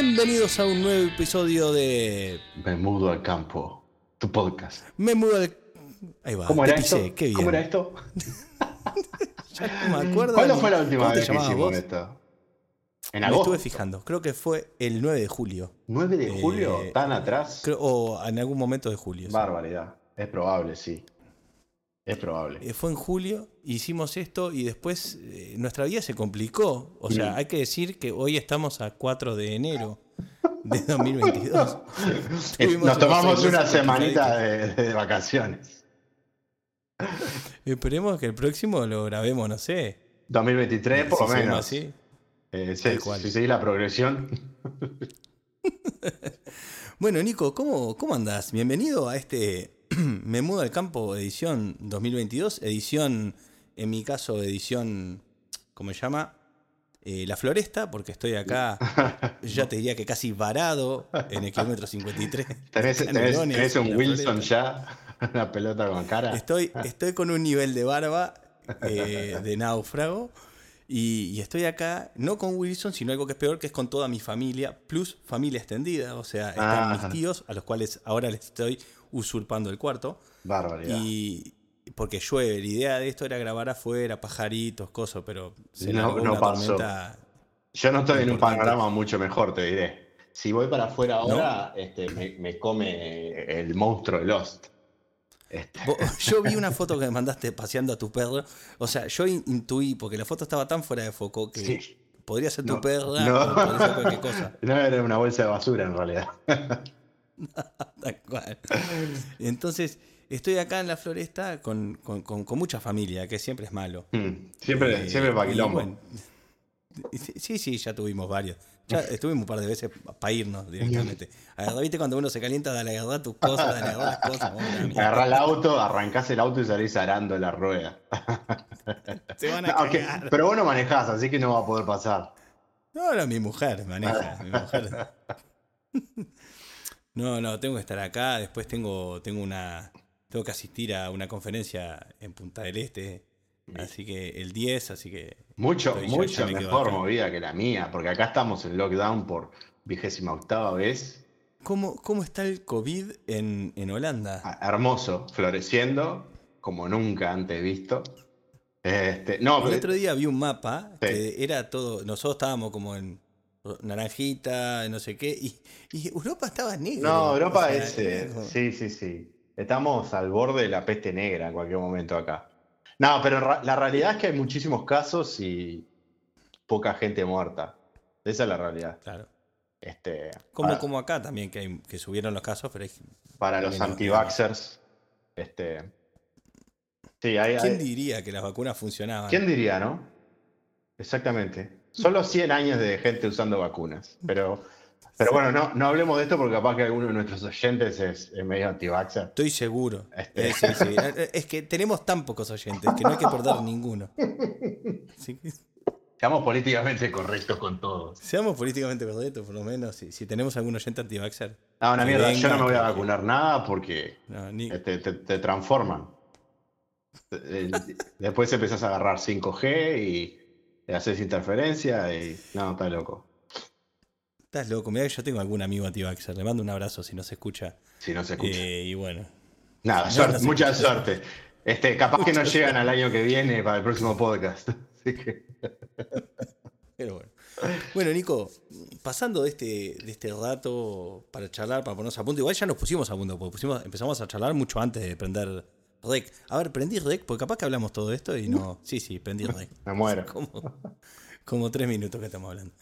Bienvenidos a un nuevo episodio de Me mudo al campo, tu podcast. Me mudo al... Ahí va, ¿Cómo era esto? qué bien. ¿Cómo era esto? Ya no me acuerdo ¿Cuándo fue la última ¿cómo te vez que hicimos esto? En Me agosto. estuve fijando, creo que fue el 9 de julio. 9 de Eh, julio, tan atrás. Creo- o en algún momento de julio. sí. Barbaridad. Es probable, sí. Es probable. Eh, Fue en julio, hicimos esto y después eh, nuestra vida se complicó. O sea, hay que decir que hoy estamos a 4 de enero de 2022. Eh, Tuvimos Nos tomamos una semanita de, de vacaciones. Esperemos que el próximo lo grabemos, no sé. 2023, por lo menos. así. Eh, si, si seguís la progresión. Bueno, Nico, ¿cómo, cómo andás? Bienvenido a este Me Mudo al Campo edición 2022, edición, en mi caso, edición, ¿cómo se llama? Eh, la Floresta, porque estoy acá, ya te diría que casi varado en el kilómetro 53. ¿Tenés, tenés- Canelones, tenés un Wilson Floresta. ya? Una pelota con cara. Estoy, estoy con un nivel de barba eh, de náufrago. Y, y estoy acá, no con Wilson, sino algo que es peor, que es con toda mi familia, plus familia extendida. O sea, están Ah. mis tíos, a los cuales ahora les estoy usurpando el cuarto. Barbaridad. Y porque llueve, la idea de esto era grabar afuera, pajaritos, cosas, pero se No- no una pasó. tormenta. Yo no estoy en un panorama mucho mejor, te diré. Si voy para afuera ahora, este, me, me come el monstruo de Lost. Este, Yo vi una foto que me mandaste paseando a tu perro. O sea, yo in- intuí, porque la foto estaba tan fuera de foco que Sí. podría ser tu No, perra no. o podría ser cualquier cosa. no era una bolsa de basura en realidad. Tal cual. Entonces, estoy acá en la floresta con, con- con- con mucha familia, que siempre es malo. Mm, Siempre, Eh, siempre para y quilombo. bueno, sí, sí, ya tuvimos varios. Ya estuvimos un par de veces para irnos directamente. Agarrá, viste cuando uno se calienta, dale agarrar tus cosas, dale las cosas. vamos a la mierda. Agarrás el auto, arrancás el auto y salís arando la rueda. Se van a No, ok, cagar. pero vos no manejás, así que no va a poder pasar. No, no, mi mujer maneja. mi mujer. No, no, tengo que estar acá. Después tengo, tengo una. Tengo que asistir a una conferencia en Punta del Este. Así que el 10, así que. Mucho, Estoy mucho ya me quedo mejor movida que la mía, porque acá estamos en lockdown por vigésima octava vez. ¿Cómo, cómo está el COVID en, en Holanda? Ah, Hermoso, floreciendo, como nunca antes visto. Este, no, El otro día vi un mapa Sí. que era todo. Nosotros estábamos como en naranjita, no sé qué, y, y Europa estaba negro. No, Europa O sea, es. eh, sí, sí, sí. Estamos al borde de la peste negra en cualquier momento acá. No, pero la realidad es que hay muchísimos casos y poca gente muerta. Esa es la realidad. Claro. Este, Como, para, como acá también, que, hay- que subieron los casos, pero hay- para los anti-vaxxers. Este, sí, hay, ¿quién hay- diría que las vacunas funcionaban? ¿quién diría, no? Exactamente. Solo 100 años de gente usando vacunas. Pero, pero bueno, no, no hablemos de esto porque capaz que alguno de nuestros oyentes es, es medio anti-vaxxer. Estoy seguro. Este. Eh, sí, sí. Eh, Es que tenemos tan pocos oyentes que no hay que perder ninguno. Así que Seamos políticamente correctos con todos. seamos políticamente correctos, por lo menos. Si, si tenemos algún oyente anti-vaxxer. No, una mierda, yo no me voy a vacunar nada porque No, ni- te, te- te transforman. Eh, Después empezás a agarrar 5G y le haces interferencia y. No, está loco. Estás loco. Mira que yo tengo algún amigo anti-vaxxer. Le mando un abrazo si no se escucha. Si no se escucha. Eh, y bueno. Nada, no, suerte, no se mucha escucha. suerte. Este, capaz que no llegan al año que viene para el próximo podcast. Así que. Pero bueno. Bueno, Nico, pasando de este, de este rato para charlar, para ponernos a punto, igual ya nos pusimos a punto, porque pusimos, empezamos a charlar mucho antes de prender rec. A ver, prendí rec, porque capaz que hablamos todo esto y no. Sí, sí, prendí rec. Me muero. Como, como tres minutos que estamos hablando.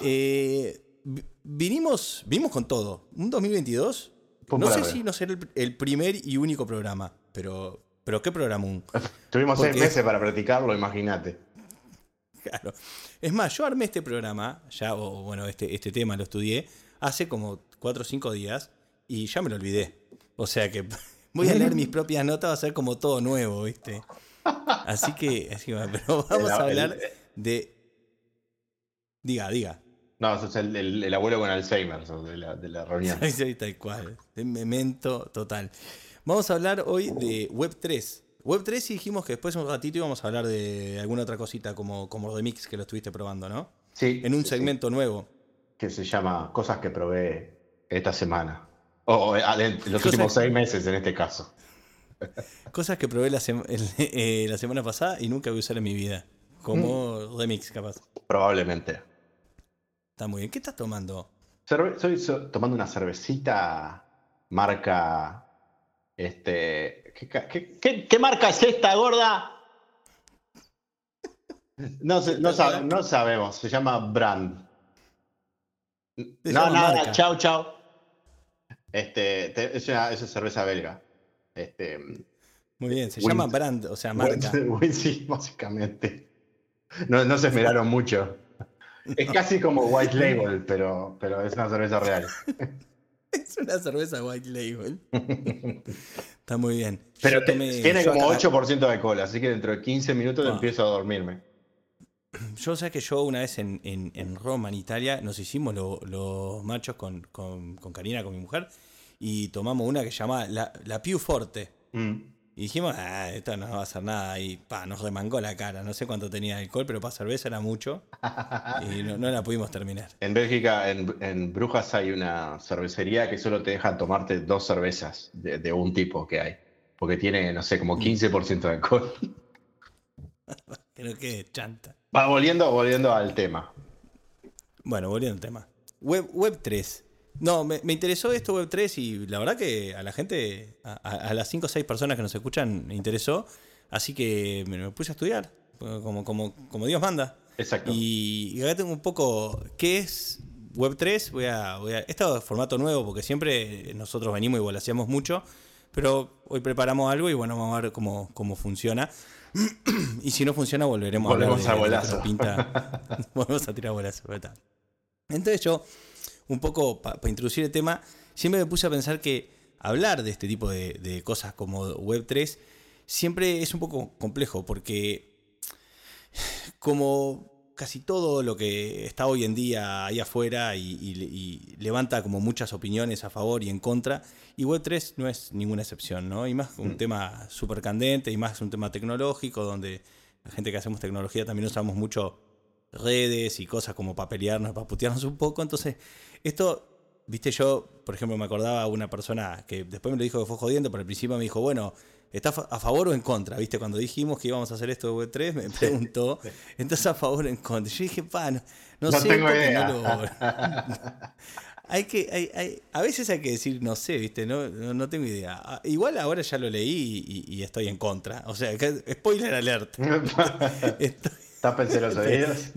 Eh, vi- vinimos, vinimos con todo. Un 2022. Pum no sé si no será el, el primer y único programa, pero, pero ¿qué programa? Un, Tuvimos seis meses para practicarlo, imagínate. Claro. Es más, yo armé este programa, ya, o bueno, este, este tema lo estudié, hace como cuatro o cinco días y ya me lo olvidé. O sea que voy a leer mis propias notas, va a ser como todo nuevo, ¿viste? Así que, así pero vamos El- a el- hablar de. Diga, diga. No, sos el, el- el abuelo con Alzheimer sos de la, de la reunión. Sí, sí, tal cual. De memento total. Vamos a hablar hoy de Web3. Web3 y dijimos que después un ratito íbamos a hablar de alguna otra cosita como, como Remix que lo estuviste probando, ¿no? Sí. En un sí, sí. segmento nuevo. que se llama Cosas que probé esta semana. O en los últimos seis meses en este caso. Cosas que probé la, eh, la, semana pasada y nunca voy a usar en mi vida. Como mm. remix, capaz. Probablemente. Está muy bien. ¿Qué estás tomando? estoy tomando una cervecita marca. Este. ¿Qué, marca es esta, gorda? No, no, sabemos. Se llama Brand. No, nada, chao, chao. Este, es una, cerveza belga. Este, Muy bien, se llama brand, o sea, marca. sí, básicamente. No, no se esmeraron mucho. Es casi como white label, pero, pero es una cerveza real. Es una cerveza white label. Está muy bien. Pero tiene como 8% de alcohol, así que dentro de 15 minutos ah. empiezo a dormirme. Yo sé que yo una vez en, en, Roma, en Italia, nos hicimos los machos con, con, con, Karina, con mi mujer, y tomamos una que se llama la, la Piu Forte. Mm. Y dijimos, ah, esto no va a hacer nada. Y pa, nos remangó la cara. No sé cuánto tenía de alcohol, pero para cerveza era mucho. y no, la pudimos terminar. En Bélgica, en, Brujas, hay una cervecería que solo te deja tomarte dos cervezas de, un tipo que hay. Porque tiene, no sé, como 15% mm. de alcohol. Creo que chanta. Va, volviendo, volviendo al tema. Bueno, volviendo al tema. Web, web 3. No, me, interesó esto Web 3 y la verdad que a la gente, a, las 5 o 6 personas que nos escuchan, me interesó. Así que me, puse a estudiar, como, como, como Dios manda. Exacto. Y, acá tengo un poco qué es Web 3. Voy a, voy a, este formato nuevo porque siempre nosotros venimos y hacíamos mucho. Pero hoy preparamos algo y bueno, vamos a ver cómo, cómo funciona. y si no funciona, volveremos a hablar de, a bolazo. pinta. Volvemos a tirar bolazo. Entonces yo un poco para introducir el tema, siempre me puse a pensar que hablar de este tipo de, cosas como Web3 siempre es un poco complejo porque como casi todo lo que está hoy en día ahí afuera y, levanta como muchas opiniones a favor y en contra, y Web3 no es ninguna excepción, ¿no? Y más un mm. tema súper candente y más un tema tecnológico donde la gente que hacemos tecnología también usamos mucho redes y cosas como para pelearnos, para putearnos un poco. Entonces, esto, viste, yo, por ejemplo, me acordaba una persona que después me lo dijo que fue jodiendo, pero al principio me dijo, bueno, ¿está a favor o en contra? ¿Viste? Cuando dijimos que íbamos a hacer esto de Web3, me preguntó, ¿estás a favor o en contra? Yo dije, pa, no, sé. Tengo idea. No hay que, hay, hay, a veces hay que decir, no sé, ¿viste? No, no, tengo idea. Ah, igual ahora ya lo leí y, estoy en contra. O sea, spoiler alert. Tápense los oídos.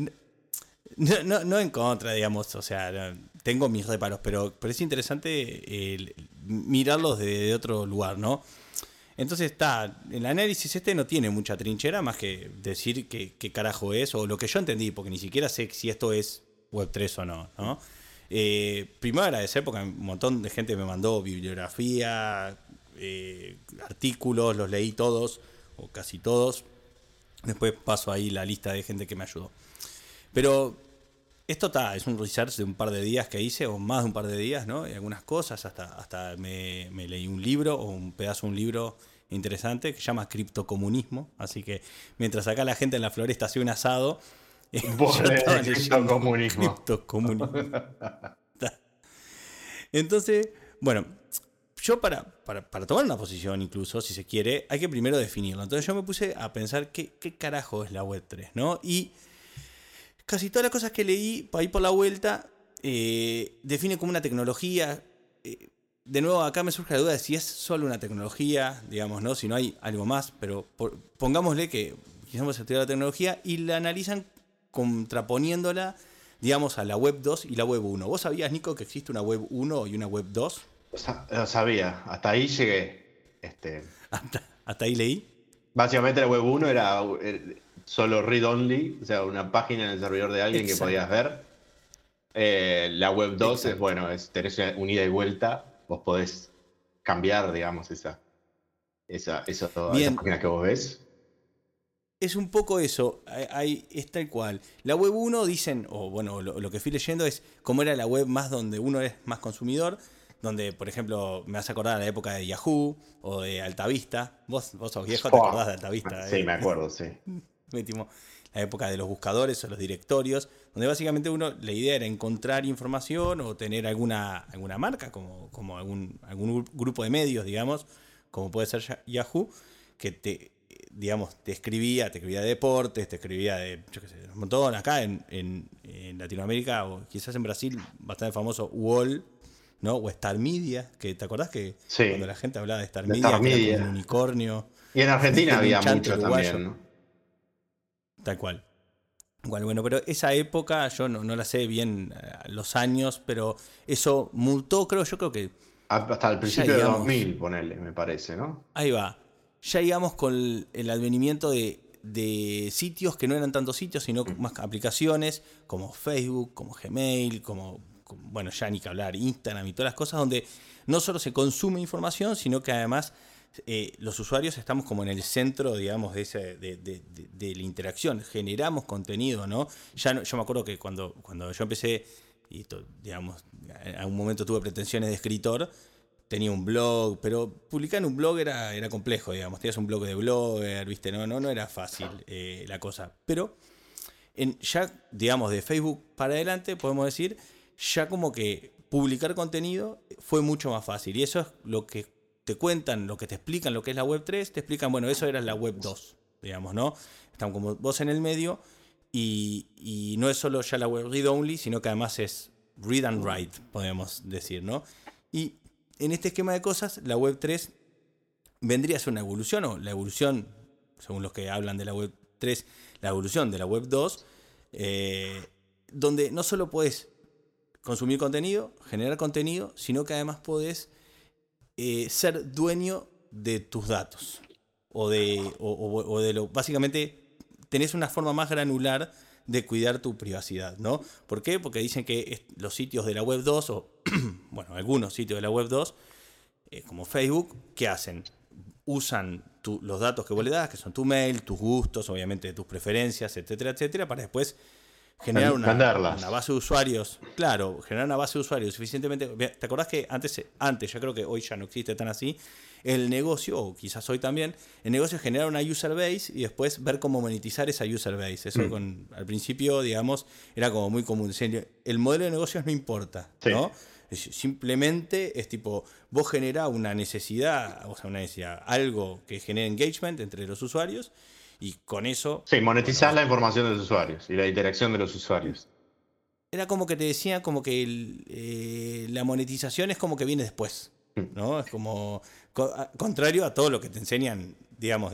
No, no, no, en contra, digamos, o sea, tengo mis reparos, pero, pero es interesante mirarlos de, otro lugar, ¿no? Entonces está, el análisis este no tiene mucha trinchera más que decir qué, carajo es, o lo que yo entendí, porque ni siquiera sé si esto es Web3 o no, ¿no? Eh, primero agradecer porque un montón de gente me mandó bibliografía, eh, artículos, los leí todos, o casi todos. Después paso ahí la lista de gente que me ayudó. Pero esto está, es un research de un par de días que hice, o más de un par de días, ¿no? Y algunas cosas, hasta, hasta me, leí un libro, o un pedazo de un libro interesante, que se llama Criptocomunismo. Así que mientras acá la gente en la floresta hace un asado, Vos criptocomunismo. Criptocomunismo. Entonces, bueno, yo para, para, tomar una posición incluso, si se quiere, hay que primero definirlo. Entonces yo me puse a pensar qué, qué carajo es la Web3, ¿no? Y casi todas las cosas que leí para ir por la vuelta eh, define como una tecnología. Eh, de nuevo, acá me surge la duda de si es solo una tecnología, digamos, ¿no? Si no hay algo más, pero pongámosle que quisiéramos estudiar la tecnología y la analizan contraponiéndola, digamos, a la Web 2 y la Web 1. ¿Vos sabías, Nico, que existe una Web 1 y una Web 2? Lo sabía, hasta ahí llegué. Este... ¿Hasta, ahí leí? Básicamente la web 1 era eh, solo read only, o sea, una página en el servidor de alguien que podías ver. Eh, la web 2 es, bueno, es, tenés una ida y vuelta, vos podés cambiar, digamos, esa, esa, esa, página que vos ves. Es un poco eso, hay, es tal cual. La web 1 dicen, o bueno, lo, lo que fui leyendo es cómo era la web más donde uno es más consumidor donde, por ejemplo, me vas a acordar de la época de Yahoo o de Altavista. Vos, vos sos viejo, te acordás de Altavista. Sí, eh. me acuerdo, sí. la época de los buscadores o los directorios, donde básicamente uno, la idea era encontrar información o tener alguna, alguna marca, como, como algún, algún grupo de medios, digamos, como puede ser Yahoo, que te, digamos, te escribía, te escribía de deportes, te escribía de, yo qué sé, un montón, acá en, en, Latinoamérica o quizás en Brasil, bastante famoso, Wall, ¿no? O Star Media, que te acordás que cuando la gente hablaba de Star Media, Era un unicornio. Y en Argentina había mucho también, ¿no? Tal cual. bueno, pero esa época, yo no, la sé bien eh, los años, pero eso mutó, creo, yo creo que. Hasta el principio de 2000, ponele, me parece, ¿no? Ahí va. Ya íbamos con el, advenimiento de, sitios que no eran tantos sitios, sino mm. más aplicaciones, como Facebook, como Gmail, como, bueno, ya ni que hablar, Instagram y todas las cosas, donde no solo se consume información, sino que además eh, los usuarios estamos como en el centro, digamos, de, ese, de, la interacción, generamos contenido, ¿no? Ya yo me acuerdo que cuando, cuando yo empecé, y digamos, en algún momento tuve pretensiones de escritor, tenía un blog, pero publicar en un blog era, era complejo, digamos, tenías un blog de blogger, ¿viste? No, no, no era fácil eh, la cosa, pero ya, digamos, de Facebook para adelante, podemos decir, ya como que publicar contenido fue mucho más fácil, y eso es lo que te cuentan, lo que te explican lo que es la web 3, te explican, bueno, eso era la web 2, digamos, ¿no? Están como vos en el medio y, no es solo ya la web read only, sino que además es read and write, podemos decir, ¿no? Y en este esquema de cosas, la web 3 vendría a ser una evolución, o la evolución, según los que hablan de la web 3, la evolución de la web 2, eh, donde no solo puedes consumir contenido, generar contenido, sino que además puedes eh, ser dueño de tus datos. O de, o, de lo. Básicamente, tenés una forma más granular de cuidar tu privacidad, ¿no? ¿Por qué? Porque dicen que los sitios de la web 2, o bueno, algunos sitios de la web 2, eh, como Facebook, ¿qué hacen? Usan los datos que vos le das, que son tu mail, tus gustos, obviamente tus preferencias, etcétera, etcétera, para después generar una, base de usuarios, claro, generar una base de usuarios suficientemente. ¿Te acordás que antes, antes, yo creo que hoy ya no existe tan así, el negocio, o quizás hoy también, el negocio es generar una user base y después ver cómo monetizar esa user base. Eso mm. con, al principio, digamos, era como muy común. El modelo de negocios no importa, ¿no? Simplemente es tipo, vos generás una necesidad, o sea, una necesidad, algo que genere engagement entre los usuarios y con eso... Sí, monetizar la información de los usuarios y la interacción de los usuarios. Era como que te decía como que eh, la monetización es como que viene después, mm. ¿no? Es como contrario a todo lo que te enseñan, digamos,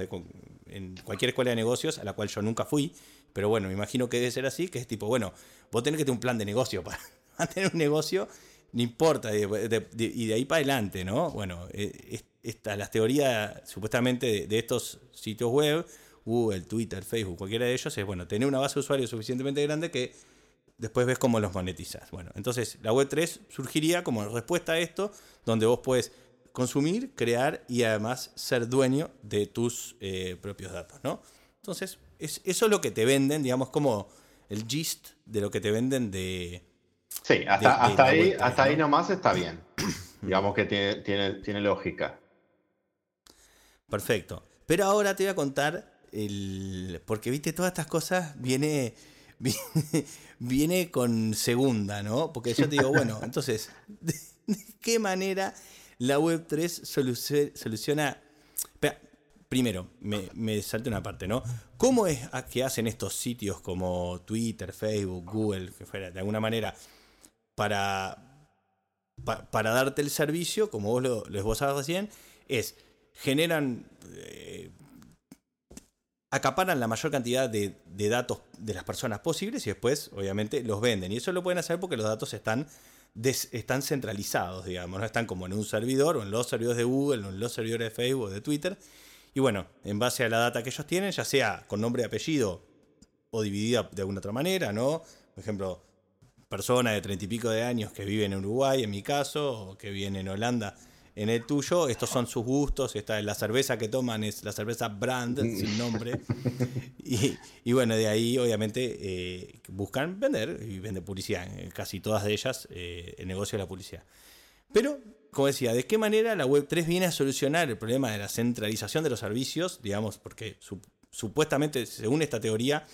en cualquier escuela de negocios, a la cual yo nunca fui, pero bueno, me imagino que debe ser así, que es tipo, bueno, vos tenés que tener un plan de negocio para tener un negocio, no importa, y de ahí para adelante, ¿no? Bueno, eh, las teorías supuestamente de estos sitios web Google, Twitter, Facebook, cualquiera de ellos, es bueno, tener una base de usuarios suficientemente grande que después ves cómo los monetizas. Bueno, entonces la web 3 surgiría como respuesta a esto, donde vos puedes consumir, crear y además ser dueño de tus eh, propios datos, ¿no? Entonces, es, eso es lo que te venden, digamos, como el gist de lo que te venden de... Sí, hasta, hasta ahí, hasta ahí nomás está bien. digamos que tiene, tiene, tiene lógica. Perfecto. Pero ahora te voy a contar el, porque, viste, todas estas cosas viene, viene, con segunda, ¿no? Porque yo te digo, bueno, entonces, ¿de, qué manera la Web 3 soluciona... primero, me, me salte una parte, ¿no? ¿Cómo es que hacen estos sitios como Twitter, Facebook, Google, que fuera, de alguna manera, para, para darte el servicio, como vos lo, lo esbozabas recién, es generan eh, acaparan la mayor cantidad de, datos de las personas posibles y después, obviamente, los venden. Y eso lo pueden hacer porque los datos están, centralizados, digamos, no están como en un servidor o en los servidores de Google o en los servidores de Facebook o de Twitter. Y bueno, en base a la data que ellos tienen, ya sea con nombre y apellido o dividida de alguna otra manera, ¿no? Por ejemplo, persona de treinta y pico de años que vive en Uruguay, en mi caso, o que vive en Holanda en el tuyo, estos son sus gustos, esta, la cerveza que toman es la cerveza brand, sin nombre. Y, bueno, de ahí obviamente eh, buscan vender y vender publicidad. Casi todas de ellas eh, el negocio es la publicidad. Pero, como decía, ¿de qué manera la Web 3 viene a solucionar el problema de la centralización de los servicios? Digamos, porque supuestamente, según esta teoría,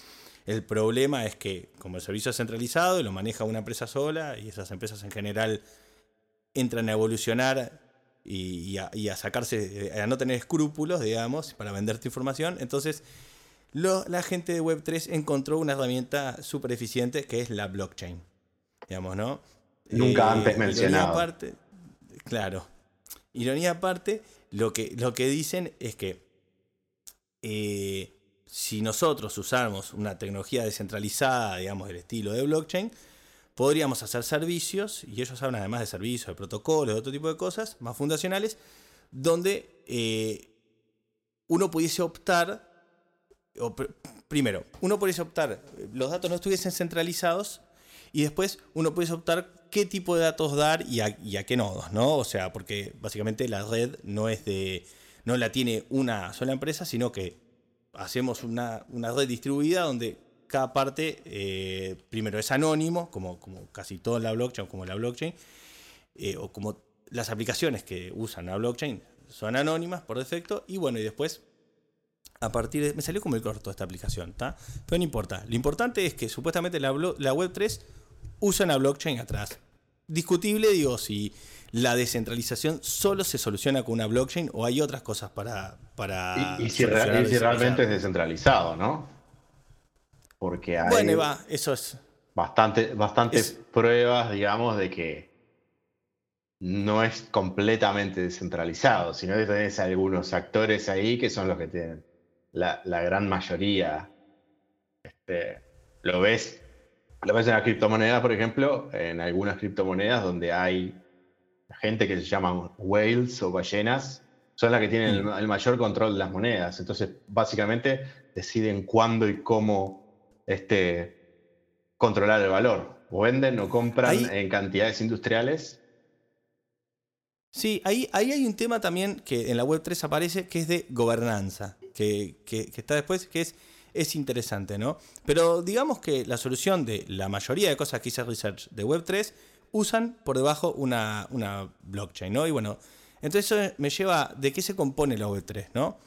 el problema es que como el servicio es centralizado y lo maneja una empresa sola y esas empresas en general entran a evolucionar y, a, sacarse, a no tener escrúpulos, digamos, para venderte información, entonces la gente de Web3 encontró una herramienta súper eficiente que es la blockchain. Digamos, ¿no? Nunca eh, antes mencionado. Aparte, claro. Ironía aparte, lo que, lo que dicen es que eh, si nosotros usamos una tecnología descentralizada, digamos, del estilo de blockchain, podríamos hacer servicios, y ellos hablan además de servicios, de protocolos, de otro tipo de cosas más fundacionales, donde eh, uno pudiese optar primero, uno pudiese optar, los datos no estuviesen centralizados y después uno puede optar qué tipo de datos dar y a, qué nodos, ¿no? O sea, porque básicamente la red no es de, no la tiene una sola empresa, sino que hacemos una, red distribuida donde cada parte, eh, primero, es anónimo, como, como casi toda la blockchain, como la blockchain, eh, o como las aplicaciones que usan la blockchain son anónimas por defecto, y bueno, y después a partir de... Me salió como el corto esta aplicación, ¿está? Pero no importa. Lo importante es que supuestamente la, la Web3 usa una blockchain atrás. Discutible, digo, si la descentralización solo se soluciona con una blockchain o hay otras cosas para... para y, si, realmente es descentralizado, ¿no? Porque hay... Bueno, va, eso es... Bastante, bastantes pruebas, digamos, de que no es completamente descentralizado, sino que tenés algunos actores ahí que son los que tienen la, gran mayoría. Este, lo ves, lo ves en las criptomonedas, por ejemplo, en algunas criptomonedas donde hay gente que se llaman whales o ballenas, son las que tienen mm. el, mayor control de las monedas. Entonces, básicamente, deciden cuándo y cómo este, controlar el valor. O venden o compran en cantidades industriales Sí, ahí, ahí hay un tema también que en la Web3 aparece que es de gobernanza, que, está después, que es, es interesante, ¿no? Pero digamos que la solución de la mayoría de cosas que hice research de Web3 usan por debajo una, una blockchain, ¿no? Y bueno, entonces eso me lleva de qué se compone la Web3, ¿no?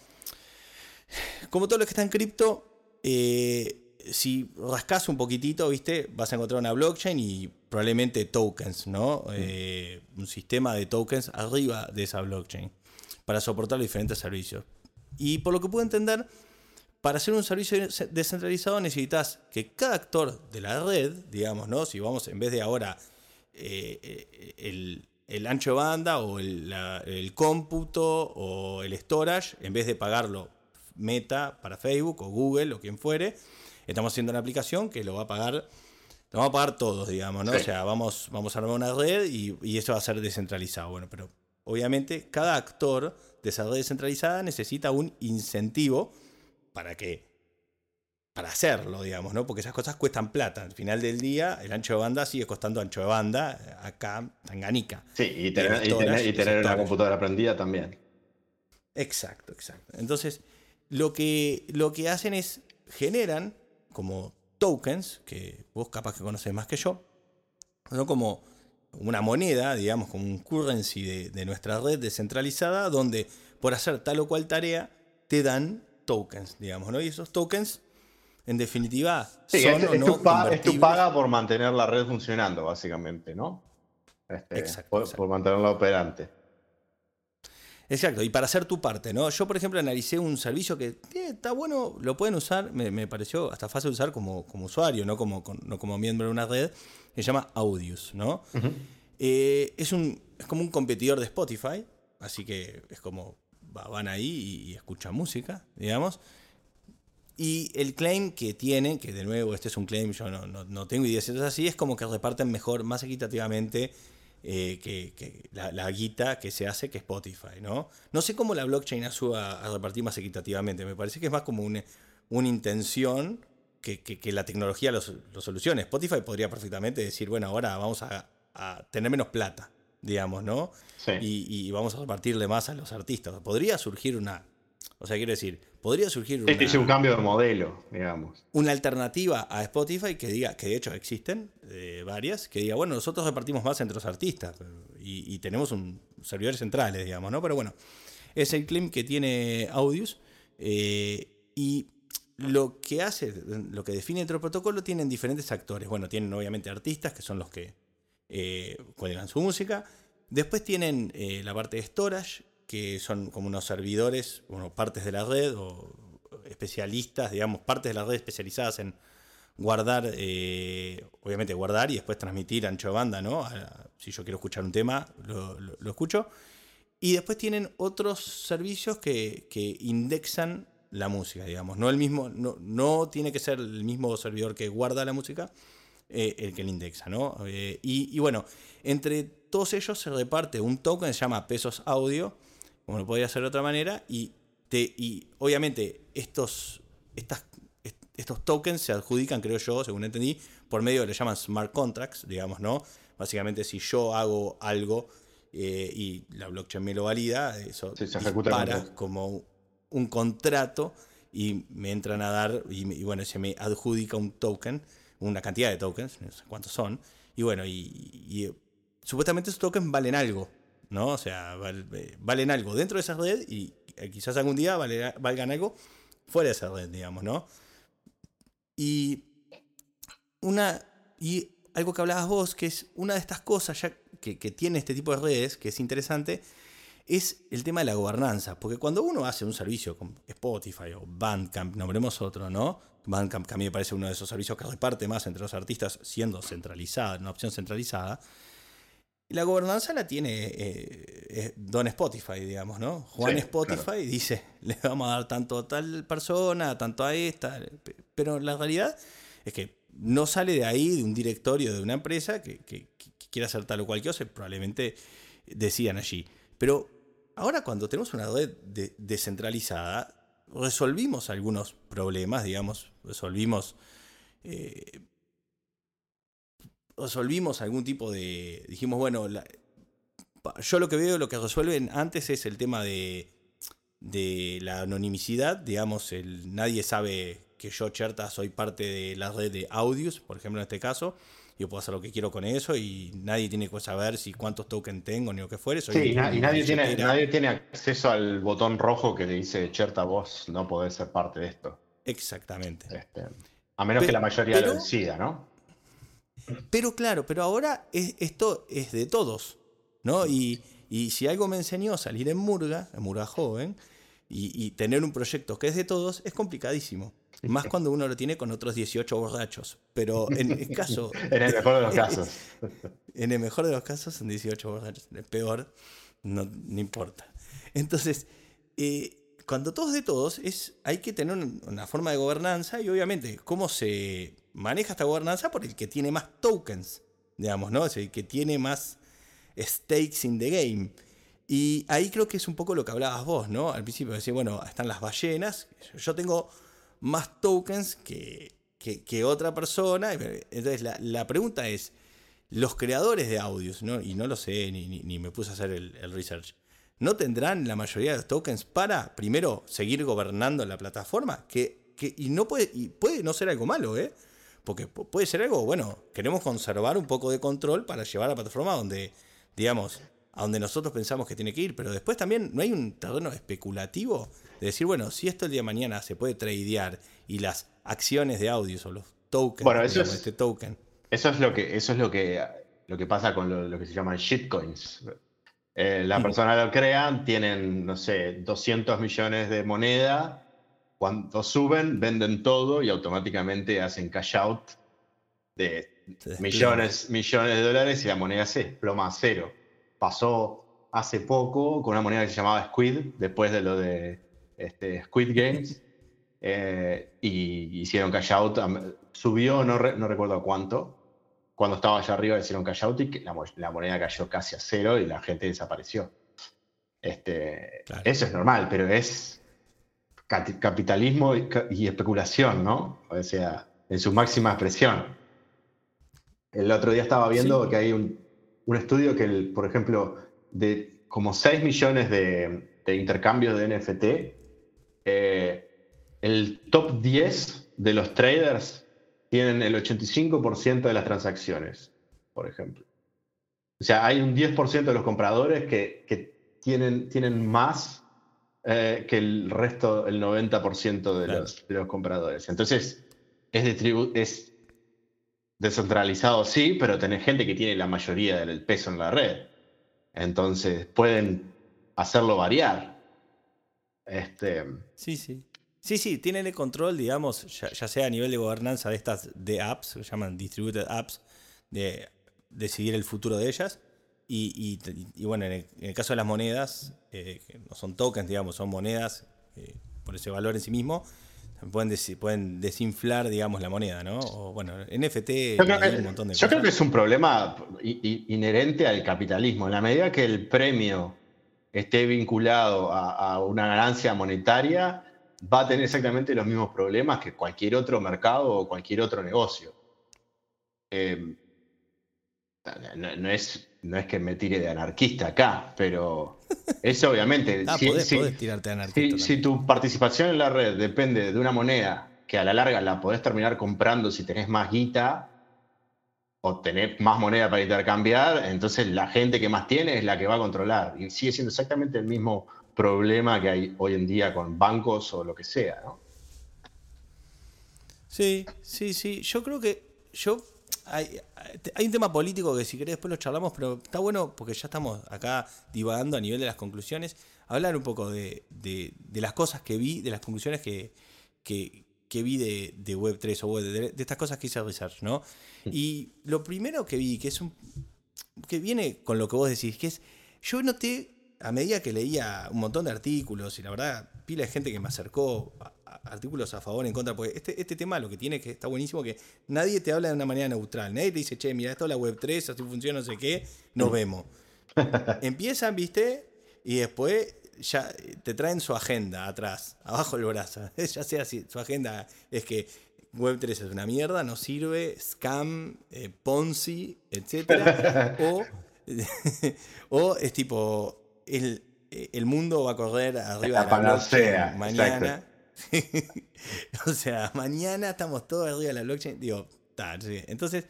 Como todo lo que está en cripto, eh, si rascas un poquitito, ¿viste? Vas a encontrar una blockchain y probablemente tokens, ¿no? Eh, un sistema de tokens arriba de esa blockchain para soportar los diferentes servicios. Y por lo que puedo entender, para hacer un servicio descentralizado necesitas que cada actor de la red, digamos, ¿no? Si vamos en vez de ahora eh, el, ancho de banda o el, el cómputo o el storage, en vez de pagarlo Meta para Facebook o Google o quien fuere, estamos haciendo una aplicación que lo va a pagar, lo vamos a pagar todos, digamos, ¿no? O sea, vamos, vamos a armar una red y, eso va a ser descentralizado. Bueno, pero obviamente cada actor de esa red descentralizada necesita un incentivo para que para hacerlo, digamos, ¿no? Porque esas cosas cuestan plata. Al final del día, el ancho de banda sigue costando ancho de banda acá, Tanganica. Sí, y tener, y tener, una computadora prendida también. Exacto, exacto. Entonces, lo que, lo que hacen es generan como tokens, que vos capaz que conoces más que yo, son como una moneda, digamos, como un currency de, nuestra red descentralizada, donde por hacer tal o cual tarea te dan tokens, digamos, ¿no? Y esos tokens, en definitiva, son es, no tu paga por mantener la red funcionando, básicamente, ¿no? Este, exacto, por mantenerla operante. Exacto, y para hacer tu parte, ¿no? Yo, por ejemplo, analicé un servicio que eh, está bueno, lo pueden usar, me, pareció hasta fácil de usar como, como usuario, no como, no como miembro de una red, se llama Audius, ¿no? Eh, es, un, es como un competidor de Spotify, así que es como van ahí y, escuchan música, digamos. Y el claim que tienen, que de nuevo este es un claim, yo no, no, no tengo idea si es así, es como que reparten mejor, más equitativamente eh, que, la, guita que se hace que Spotify, ¿no? No sé cómo la blockchain ayuda a, repartir más equitativamente, me parece que es más como una, intención que, la tecnología lo, solucione. Spotify podría perfectamente decir, bueno, ahora vamos a, tener menos plata, digamos, ¿no? Y, y, vamos a repartirle más a los artistas. Podría surgir una, o sea, quiero decir, podría surgir un cambio de modelo, digamos. Una alternativa a Spotify que diga, que de hecho existen eh, varias, que diga, bueno, nosotros repartimos más entre los artistas y, tenemos un servidores centrales, digamos, ¿no? Pero bueno, es el claim que tiene Audius eh, y lo que hace, lo que define otro protocolo, tienen diferentes actores. Bueno, tienen obviamente artistas, que son los que eh, cuelgan su música. Después tienen eh, la parte de storage, que son como unos servidores, bueno, partes de la red o especialistas, digamos, partes de la red especializadas en guardar, eh, obviamente guardar y después transmitir ancho de banda, ¿no? si yo quiero escuchar un tema, lo, escucho. Y después tienen otros servicios que, que indexan la música, digamos. No, el mismo, no, no, tiene que ser el mismo servidor que guarda la música eh, el que la indexa, ¿no? Eh, y, bueno, entre todos ellos se reparte un token que se llama pesos audio, como lo podría hacer de otra manera, y, te, y obviamente estos, estas, estos tokens se adjudican, creo yo, según entendí, por medio de lo que llaman smart contracts, digamos, ¿no? Básicamente, si yo hago algo eh, y la blockchain me lo valida, eso se dispara como un contrato y me entran a dar, y, bueno, se me adjudica un token, una cantidad de tokens, no sé cuántos son, y bueno, y, eh, supuestamente esos tokens valen algo, ¿no? O sea, eh, valen algo dentro de esa red y eh, quizás algún día valgan algo fuera de esa red, digamos, ¿no? Y una, y algo que hablabas vos, que es una de estas cosas ya que, que tiene este tipo de redes, que es interesante, es el tema de la gobernanza. Porque cuando uno hace un servicio con Spotify o Bandcamp, nombremos otro, ¿no? Bandcamp, que a mí me parece uno de esos servicios que reparte más entre los artistas siendo centralizada, una opción centralizada. La gobernanza la tiene eh, Don Spotify, digamos, ¿no? Juan Spotify dice, le vamos a dar tanto a tal persona, tanto a esta. Pero la realidad es que no sale de ahí, de un directorio de una empresa que, que quiera hacer tal o cual cosa, probablemente decidan allí. Pero Ahora cuando tenemos una red descentralizada, resolvimos algunos problemas, digamos, resolvimos, eh, resolvimos algún tipo de, dijimos, bueno, yo lo que veo, lo que resuelven antes es el tema de, de la anonimicidad, digamos, el, nadie sabe que yo, Cherta, soy parte de la red de Audios, por ejemplo, en este caso, yo puedo hacer lo que quiero con eso y nadie tiene que saber si cuántos tokens tengo ni lo que fuere. sí, y, nadie, tiene, nadie tiene acceso al botón rojo que le dice, Cherta, vos no podés ser parte de esto. Exactamente. Este, a menos que la mayoría lo decida, ¿no? Pero claro, pero ahora esto es de todos, ¿no? Y, si algo me enseñó a salir en Murga, en Murga joven, y tener un proyecto que es de todos, es complicadísimo. Más cuando uno lo tiene con otros 18 borrachos. Pero en el caso. en el mejor de los casos. en el mejor de los casos son 18 borrachos. En el peor, no, importa. Entonces, eh, cuando todos de todos, es, hay que tener una forma de gobernanza y obviamente, ¿cómo se maneja esta gobernanza? Por el que tiene más tokens, digamos, ¿no? Es el que tiene más stakes in the game. Y ahí creo que es un poco lo que hablabas vos, ¿no? Al principio decía, bueno, están las ballenas. Yo tengo más tokens que, que, otra persona. Entonces la, pregunta es, los creadores de audios, ¿no? y no lo sé, ni, me puse a hacer el, research, ¿no tendrán la mayoría de los tokens para, primero, seguir gobernando la plataforma? Que, que, y, no puede, y puede no ser algo malo, ¿eh? Porque puede ser algo, bueno, queremos conservar un poco de control para llevar a la plataforma donde, digamos, a donde nosotros pensamos que tiene que ir, pero después también no hay un terreno especulativo de decir, bueno, si esto el día de mañana se puede tradear y las acciones de audios o los tokens, bueno, eso es, este token. Eso es lo que, eso es lo que, lo que pasa con lo, que se llaman shitcoins. Eh, la persona lo crean, tienen, no sé, 200 millones de moneda. Cuando suben, venden todo y automáticamente hacen cash out de millones, millones de dólares y la moneda se desploma a cero. Pasó hace poco con una moneda que se llamaba Squid, después de lo de este, Squid Games, eh, y hicieron cash out. Subió, no, no recuerdo cuánto. Cuando estaba allá arriba hicieron cash out y la, moneda cayó casi a cero y la gente desapareció. Este, Eso es normal, pero es capitalismo y, especulación, ¿no? O sea, en su máxima expresión. El otro día estaba viendo que hay un, estudio que, por ejemplo, de como 6 millones de, de intercambios de NFT, eh, el top 10 de los traders tienen el 85% de las transacciones, por ejemplo. O sea, hay un 10% de los compradores que, tienen, tienen más eh, que el resto, el 90% de, los, de los compradores. Entonces, es, es descentralizado, sí, pero tenés gente que tiene la mayoría del peso en la red. Entonces, pueden hacerlo variar. Este... Sí, sí. Sí, sí, tienen el control, digamos, ya, sea a nivel de gobernanza de estas de apps, que llaman distributed apps, de decidir el futuro de ellas. Y, bueno, en el, caso de las monedas, eh, que no son tokens, digamos, son monedas eh, por ese valor en sí mismo, pueden, pueden desinflar, digamos, la moneda, ¿no? O bueno, NFT, yo creo, que, un montón de yo creo que es un problema inherente al capitalismo. En la medida que el premio esté vinculado a una ganancia monetaria, va a tener exactamente los mismos problemas que cualquier otro mercado o cualquier otro negocio. Eh, no, es, no es que me tire de anarquista acá, pero eso obviamente... ah, si, tirarte anarquista. Si, tu participación en la red depende de una moneda que a la larga la podés terminar comprando si tenés más guita o tenés más moneda para intercambiar, entonces la gente que más tiene es la que va a controlar. Y sigue siendo exactamente el mismo problema que hay hoy en día con bancos o lo que sea, ¿no? Sí, sí, sí. Yo creo que yo hay, un tema político que si querés después lo charlamos, pero está bueno porque ya estamos acá divagando a nivel de las conclusiones, hablar un poco de, las cosas que vi, de las conclusiones que, que, vi de, Web3 o de, estas cosas que hice research, ¿no? Y lo primero que vi, que es un que viene con lo que vos decís, que es, yo noté a medida que leía un montón de artículos, y la verdad, pila de gente que me acercó artículos a favor, en contra, porque este, este tema lo que tiene que está buenísimo, que nadie te habla de una manera neutral, nadie te dice, che, mira, esto es la web 3, así funciona, no sé qué, nos vemos. Empiezan, viste, y después ya te traen su agenda atrás, abajo el brazo. ya sea si su agenda es que Web3 es una mierda, no sirve, scam, eh, Ponzi, etc. o, o es tipo, el, el mundo va a correr arriba de la blockchain mañana. o sea, mañana estamos todos arriba de la blockchain. Digo, entonces,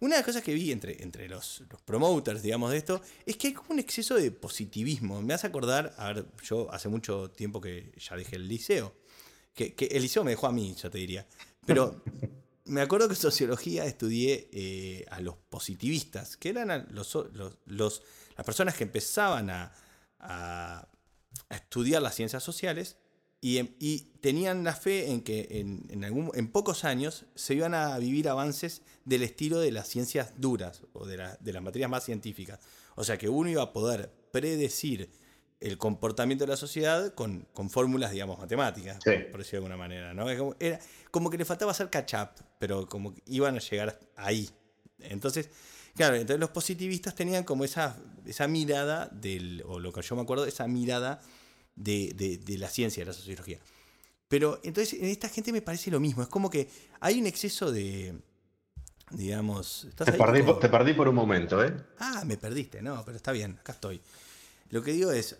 una de las cosas que vi entre, entre los, los, promoters, digamos, de esto, es que hay como un exceso de positivismo. Me hace acordar, a ver, yo hace mucho tiempo que ya dejé el liceo, que, que el liceo me dejó a mí, ya te diría. Pero me acuerdo que en sociología estudié eh, a los positivistas, que eran los, los las personas que empezaban a, estudiar las ciencias sociales y, tenían la fe en que en, algún, en, pocos años se iban a vivir avances del estilo de las ciencias duras o de, las materias más científicas. O sea que uno iba a poder predecir el comportamiento de la sociedad con, fórmulas, digamos, matemáticas, por decirlo de alguna manera. ¿no? Era como que le faltaba hacer catch-up, pero como que iban a llegar ahí. Entonces, Claro, entonces los positivistas tenían como esa, esa mirada, del, o lo que yo me acuerdo, esa mirada de, la ciencia, de la sociología. Pero entonces en esta gente me parece lo mismo, es como que hay un exceso de, digamos... te, perdí, por un momento, ¿eh? Ah, me perdiste, no, pero está bien, acá estoy. Lo que digo es,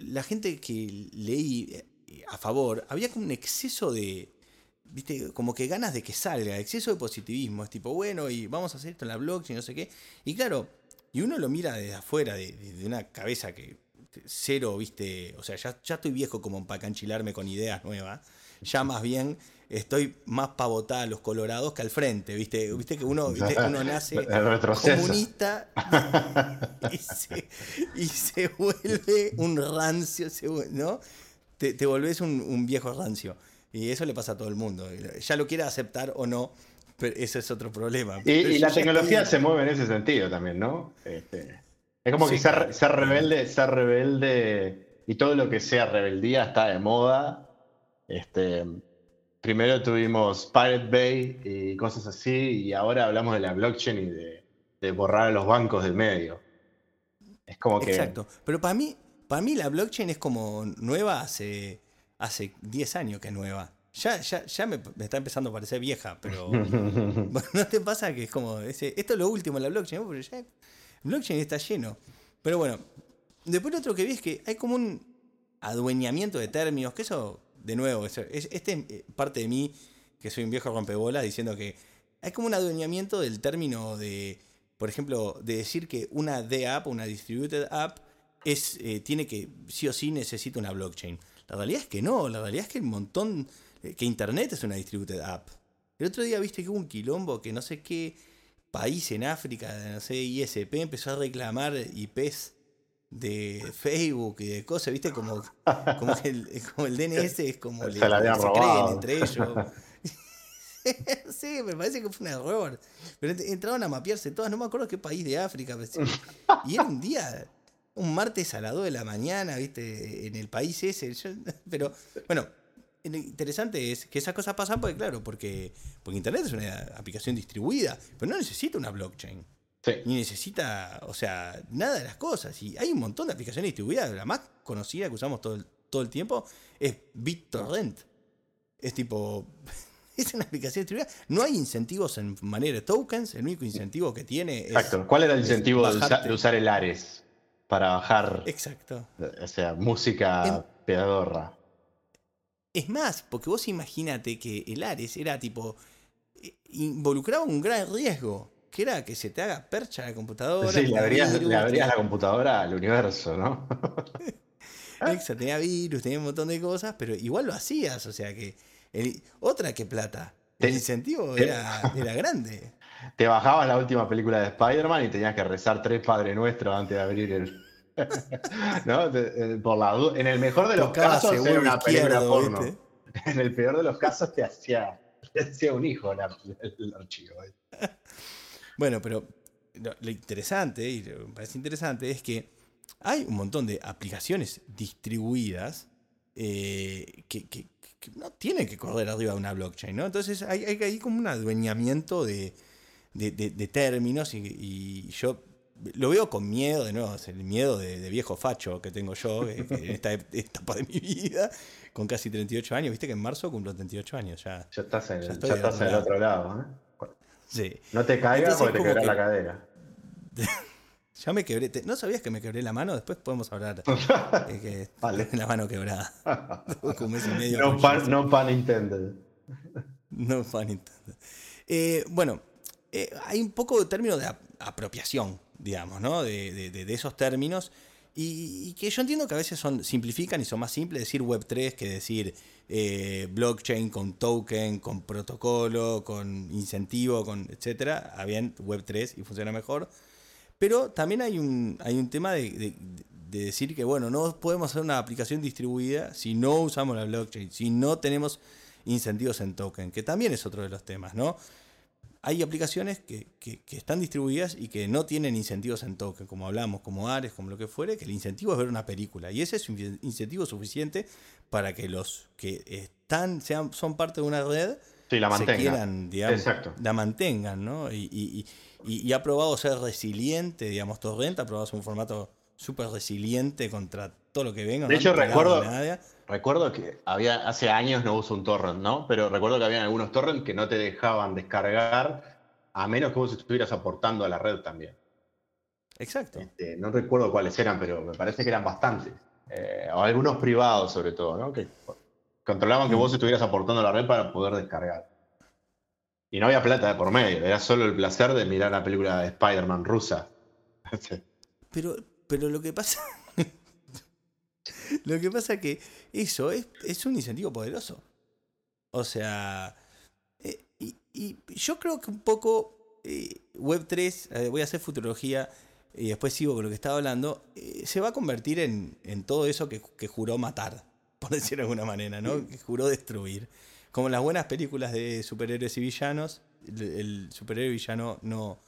la gente que leí eh, a favor, había como un exceso de, viste, como que ganas de que salga, exceso de positivismo, es tipo, bueno, y vamos a hacer esto en la blockchain, no sé qué. Y claro, y uno lo mira desde afuera, de, una cabeza que cero, viste, o sea, ya, ya estoy viejo como para canchilarme con ideas nuevas, ya más bien estoy más para votar a los colorados que al frente, viste, viste que uno, uno nace comunista y se, vuelve un rancio, ¿no? Te, te volvés un, un viejo rancio. Y eso le pasa a todo el mundo. Ya lo quiera aceptar o no, pero ese es otro problema. Y, la tecnología se mueve en ese sentido también, ¿no? Este, es como que ser, rebelde, ser rebelde y todo lo que sea rebeldía está de moda. Este, primero tuvimos Pirate Bay y cosas así, y ahora hablamos de la blockchain y de, de borrar a los bancos del medio. Es como que. Exacto. Pero para mí, para mí la blockchain es como nueva hace hace 10 años que es nueva. Ya, ya, ya me, está empezando a parecer vieja, pero ¿no te pasa que es como, ese, esto es lo último en la blockchain? Pero ya, blockchain está lleno. Pero bueno, después lo otro que vi es que hay como un adueñamiento de términos, que eso, de nuevo, es, este es parte de mí, que soy un viejo rompebola, diciendo que hay como un adueñamiento del término de, por ejemplo, de decir que una D-App, una distributed app, es, eh, tiene que, sí o sí necesita una blockchain. La realidad es que no, la realidad es que el montón, eh, que Internet es una distributed app. El otro día viste que hubo un quilombo que no sé qué país en África, no sé, ISP, empezó a reclamar IPs de Facebook y de cosas, viste, como, como, el, como el DNS es como se, la se creen entre ellos. sí, me parece que fue un error. Pero entraron a mapearse todas, no me acuerdo qué país de África. Y era un día, un martes a las 2 de la mañana, viste, en el país ese. pero bueno, interesante es que esas cosas pasan porque, claro, porque, porque Internet es una aplicación distribuida, pero no necesita una blockchain. Ni necesita, o sea, nada de las cosas. Y hay un montón de aplicaciones distribuidas. La más conocida que usamos todo el, todo el tiempo es BitTorrent. Es tipo. Es una aplicación distribuida. No hay incentivos en manera de tokens. El único incentivo que tiene es. Exacto. ¿Cuál era el incentivo de, usar el Ares para bajar. Exacto. O sea, música pedadorra. Es más, porque vos imagínate que el Ares era tipo. Eh, involucraba un gran riesgo que era que se te haga percha la computadora. Sí, le abrías, la computadora al universo, ¿no? Exacto, tenía virus, tenía un montón de cosas, pero igual lo hacías, o sea que. otra que plata. El incentivo era, era grande. Te bajabas la última película de Spider-Man y tenías que rezar tres Padre Nuestros antes de abrir el. ¿No? Eh, por la En el mejor de los casos era una película porno. En el peor de los casos te hacía, te hacía un hijo el, archivo. Bueno, pero lo, interesante, y me parece interesante, es que hay un montón de aplicaciones distribuidas eh, que, no tienen que correr arriba de una blockchain, ¿no? Entonces hay, hay, como un adueñamiento de, términos y, yo lo veo con miedo, de nuevo, el miedo de, viejo facho que tengo yo en esta etapa de mi vida, con casi 38 años. Viste que en marzo cumplo 38 años ya. Ya estás en, el otro lado, ¿eh? No te caigas porque te quebrás la cadera. ya me quebré. ¿No sabías que me quebré la mano? Después podemos hablar de que vale. la mano quebrada. no, pan, no pan intended. No pan intended. Eh, bueno, eh, hay un poco de término de apropiación, digamos, ¿no? De, de, esos términos. Y, que yo entiendo que a veces son simplifican y son más simples decir Web3 que decir eh, blockchain con token, con protocolo, con incentivo, con etcétera, habían Web3 y funciona mejor. Pero también hay un, hay un tema de, decir que, bueno, no podemos hacer una aplicación distribuida si no usamos la blockchain, si no tenemos incentivos en token, que también es otro de los temas, ¿no? Hay aplicaciones que, están distribuidas y que no tienen incentivos en token, como hablamos, como Ares, como lo que fuere, que el incentivo es ver una película. Y ese es un incentivo suficiente para que los que están, sean, son parte de una red, la se quieran, digamos, la mantengan, ¿no? Y, ha probado ser resiliente, digamos, Torrent ha probado ser un formato súper resiliente contra todo lo que venga. De hecho, recuerdo, recuerdo que había, hace años no uso un torrent, ¿no? Pero recuerdo que había algunos torrents que no te dejaban descargar a menos que vos estuvieras aportando a la red también. Exacto. Este, no recuerdo cuáles eran, pero me parece que eran bastantes. Eh, o algunos privados sobre todo, ¿no? Que controlaban que mm. vos estuvieras aportando a la red para poder descargar. Y no había plata de por medio, era solo el placer de mirar la película de Spider-Man rusa. pero, pero lo que pasa. lo que pasa es que eso es, es un incentivo poderoso. O sea. Eh, y, yo creo que un poco. Eh, Web3, eh, voy a hacer futurología y después sigo con lo que estaba hablando. se va a convertir en, en todo eso que, que, juró matar, por decirlo de alguna manera, ¿no? Que juró destruir. Como las buenas películas de superhéroes y villanos, el, el superhéroe y villano no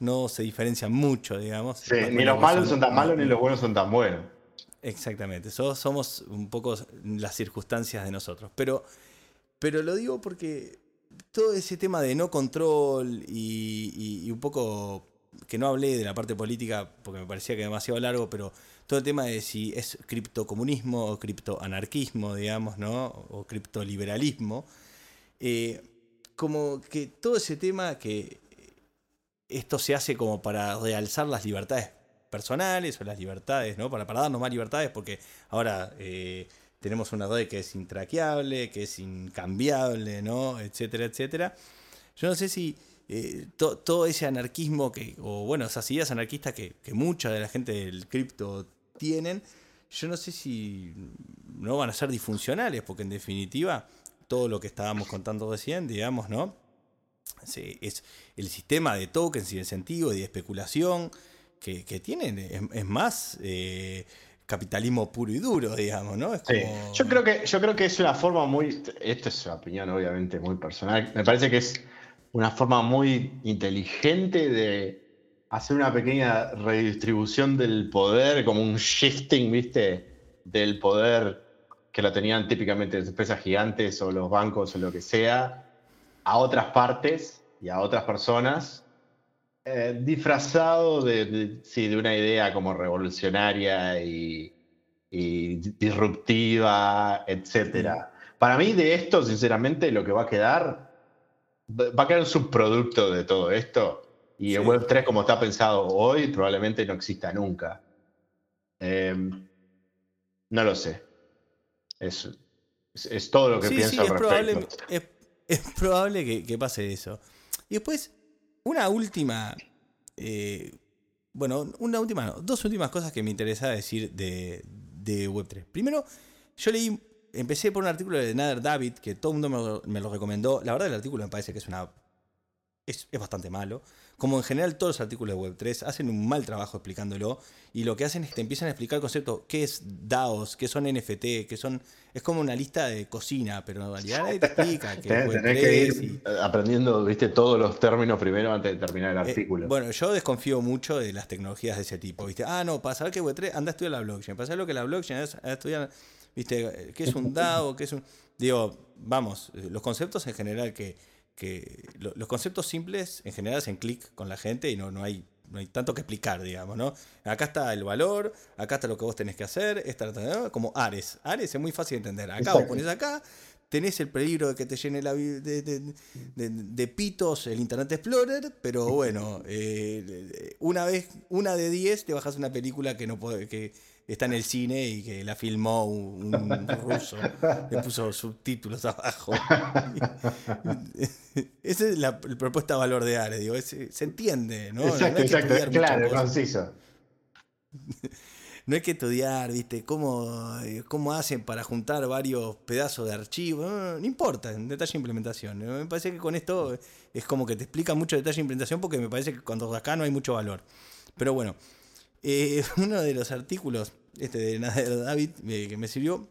no se diferencian mucho, digamos. Sí, ni los malos son tan malos ni los buenos son tan buenos. Exactamente, somos un poco las circunstancias de nosotros. Pero, pero lo digo porque todo ese tema de no control y, un poco que no hablé de la parte política porque me parecía que demasiado largo, pero todo el tema de si es criptocomunismo o criptoanarquismo, digamos, ¿no? O criptoliberalismo. Eh, como que todo ese tema que esto se hace como para realzar las libertades personales o las libertades, ¿no? Para, darnos más libertades, porque ahora eh, tenemos una red que es intraqueable, que es incambiable, ¿no? Etcétera, etcétera. Yo no sé si eh, todo ese anarquismo que, o bueno, esas ideas anarquistas que, mucha de la gente del cripto tienen, yo no sé si no van a ser disfuncionales, porque en definitiva, todo lo que estábamos contando recién, digamos, ¿no? es el sistema de tokens y de incentivo y de especulación que, tienen, es, más eh, capitalismo puro y duro, digamos, ¿no? yo, creo que, yo creo que es una forma muy, esto es una opinión obviamente muy personal, me parece que es una forma muy inteligente de hacer una pequeña redistribución del poder, como un shifting, ¿viste? Del poder que lo tenían típicamente las empresas gigantes o los bancos o lo que sea, a otras partes y a otras personas, eh, disfrazado de, de, una idea como revolucionaria y, disruptiva, etc. Para mí de esto, sinceramente, lo que va a quedar, va a quedar un subproducto de todo esto. Y el Web 3, como está pensado hoy, probablemente no exista nunca. Em, no lo sé. Es, es, todo lo que pienso al respecto es probable que, pase eso. Y después, una última. Eh, bueno, una última, dos últimas cosas que me interesa decir de, Web3. Primero, yo leí, empecé por un artículo de Nader David, que todo el mundo me, me, lo recomendó. La verdad, el artículo me parece que es una. Es, es bastante malo como en general todos los artículos de Web3, hacen un mal trabajo explicándolo y lo que hacen es que te empiezan a explicar el concepto, qué es DAOs, qué son NFT, qué son... Es como una lista de cocina, pero en realidad nadie te explica que Tenés que ir aprendiendo, viste, todos los términos primero antes de terminar el eh, artículo. bueno, yo desconfío mucho de las tecnologías de ese tipo, viste. Ah, no, para saber qué Web3, anda a estudiar la blockchain. Para saber lo que es la blockchain, anda a estudiar, viste, qué es un DAO, qué es un... Digo, vamos, los conceptos en general que que los conceptos simples en general hacen clic con la gente y no, no, hay, no hay tanto que explicar, digamos, ¿no? Acá está el valor, acá está lo que vos tenés que hacer, esta, como Ares. Ares es muy fácil de entender. Acá vos pones acá, tenés el peligro de que te llene la, de, de, pitos el Internet Explorer, pero bueno, eh, una vez, una de diez te bajas una película que no puede, que está en el cine y que la filmó un, ruso, le puso subtítulos abajo. Esa es la, propuesta de valor de Ares, digo, se entiende, ¿no? Exacto, exacto, claro, conciso. No hay que estudiar, ¿viste? Cómo, cómo hacen para juntar varios pedazos de archivo. No, importa, en detalle de implementación. Me parece que con esto es como que te explica mucho detalle de implementación porque me parece que cuando acá no hay mucho valor. Pero bueno, eh, uno de los artículos este de David eh, que me sirvió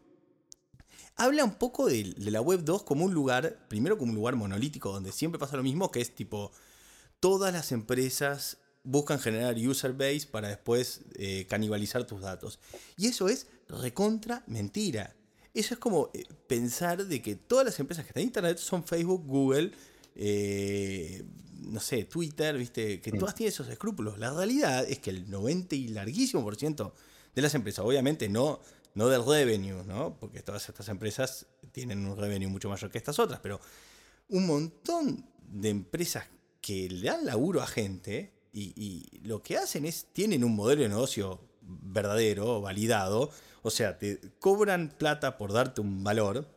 habla un poco de, la web 2 como un lugar, primero como un lugar monolítico donde siempre pasa lo mismo, que es tipo todas las empresas buscan generar user base para después eh, canibalizar tus datos. Y eso es recontra mentira. Eso es como pensar de que todas las empresas que están en Internet son Facebook, Google, no sé, Twitter, viste, que todas tienen esos escrúpulos. La realidad es que el 90 y larguísimo por ciento de las empresas, obviamente no, no del revenue, ¿no? Porque todas estas empresas tienen un revenue mucho mayor que estas otras, pero un montón de empresas que le dan laburo a gente y, y lo que hacen es, tienen un modelo de negocio verdadero, validado, o sea, te cobran plata por darte un valor,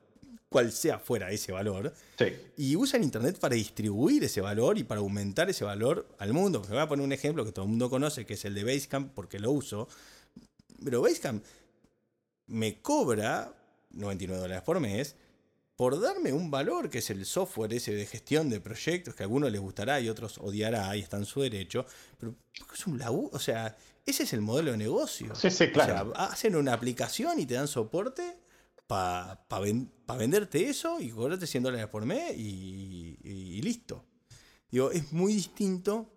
cual sea fuera ese valor, y usan Internet para distribuir ese valor y para aumentar ese valor al mundo. Me voy a poner un ejemplo que todo el mundo conoce, que es el de Basecamp, porque lo uso. Pero Basecamp me cobra 99 dólares por mes por darme un valor, que es el software ese de gestión de proyectos, que a algunos les gustará y otros odiará, y está en su derecho. Pero es un laburo, o sea, ese es el modelo de negocio. Sí, sí, claro. O sea, hacen una aplicación y te dan soporte para venderte eso y cobrarte 100 dólares por mes y, listo. Digo, es muy distinto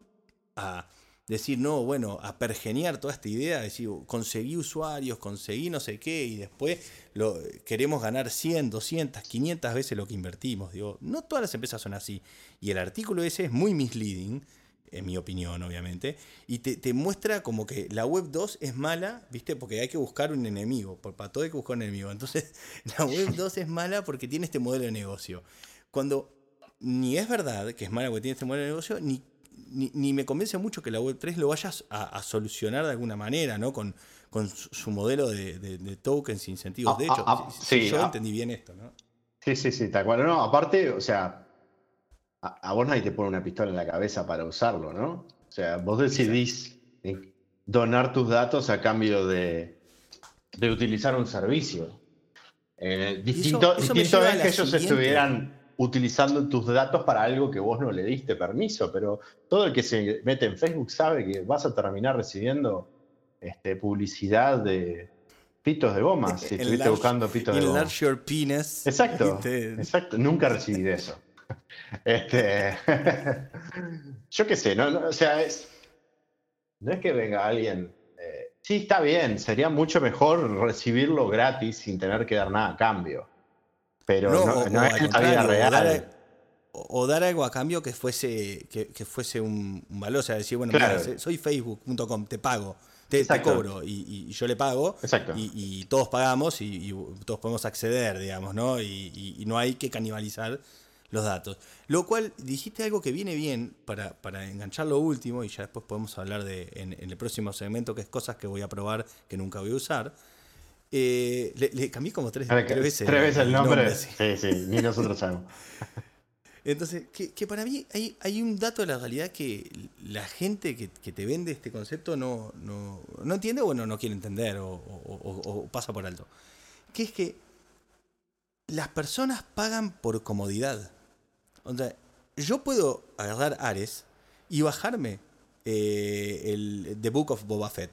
a decir, no, bueno, a pergeniar toda esta idea, decir, conseguí usuarios, conseguí no sé qué, y después lo, queremos ganar 100, 200, 500 veces lo que invertimos. Digo, no todas las empresas son así. Y el artículo ese es muy misleading en mi opinión, obviamente, y te, muestra como que la web 2 es mala, ¿viste? Porque hay que buscar un enemigo, por, para todo hay que buscar un enemigo. Entonces, la web 2 es mala porque tiene este modelo de negocio. Cuando ni es verdad que es mala porque tiene este modelo de negocio, ni, ni, me convence mucho que la web 3 lo vayas a, solucionar de alguna manera, ¿no? Con, con su, modelo de, de, tokens, incentivos. de hecho, yo entendí bien esto, ¿no? Sí, sí, sí, tal cual. No, aparte, o sea, a, vos nadie te pone una pistola en la cabeza para usarlo, ¿no? O sea, vos decidís donar tus datos a cambio de, de utilizar un servicio. Eh, distinto, es que ellos estuvieran utilizando tus datos para algo que vos no le diste permiso, pero todo el que se mete en Facebook sabe que vas a terminar recibiendo este, publicidad de pitos de goma, si estuviste buscando pitos de goma. your penis. Exacto, exacto, nunca recibí de eso. Este, yo qué sé, no, o sea, es, no es que venga alguien Sí, está bien. Sería mucho mejor recibirlo gratis sin tener que dar nada a cambio. Pero no, es la vida real. O dar, algo a cambio que fuese, que, fuese un, valor. O sea, decir, bueno, soy facebook.com, te pago. Te, cobro y, yo le pago y, todos pagamos y, todos podemos acceder, digamos, ¿no? Y, no hay que canibalizar los datos. Lo cual dijiste algo que viene bien para, para enganchar lo último y ya después podemos hablar de en, el próximo segmento, que es cosas que voy a probar que nunca voy a usar. Eh, le, cambié como tres, veces. Tres veces el nombre. sí. sí, ni nosotros sabemos. Entonces, que, para mí hay, hay, un dato de la realidad que la gente que, te vende este concepto no, no, no entiende o no quiere entender o, o, pasa por alto. Que es que las personas pagan por comodidad. O sea, yo puedo agarrar Ares y bajarme eh, el The Book of Boba Fett.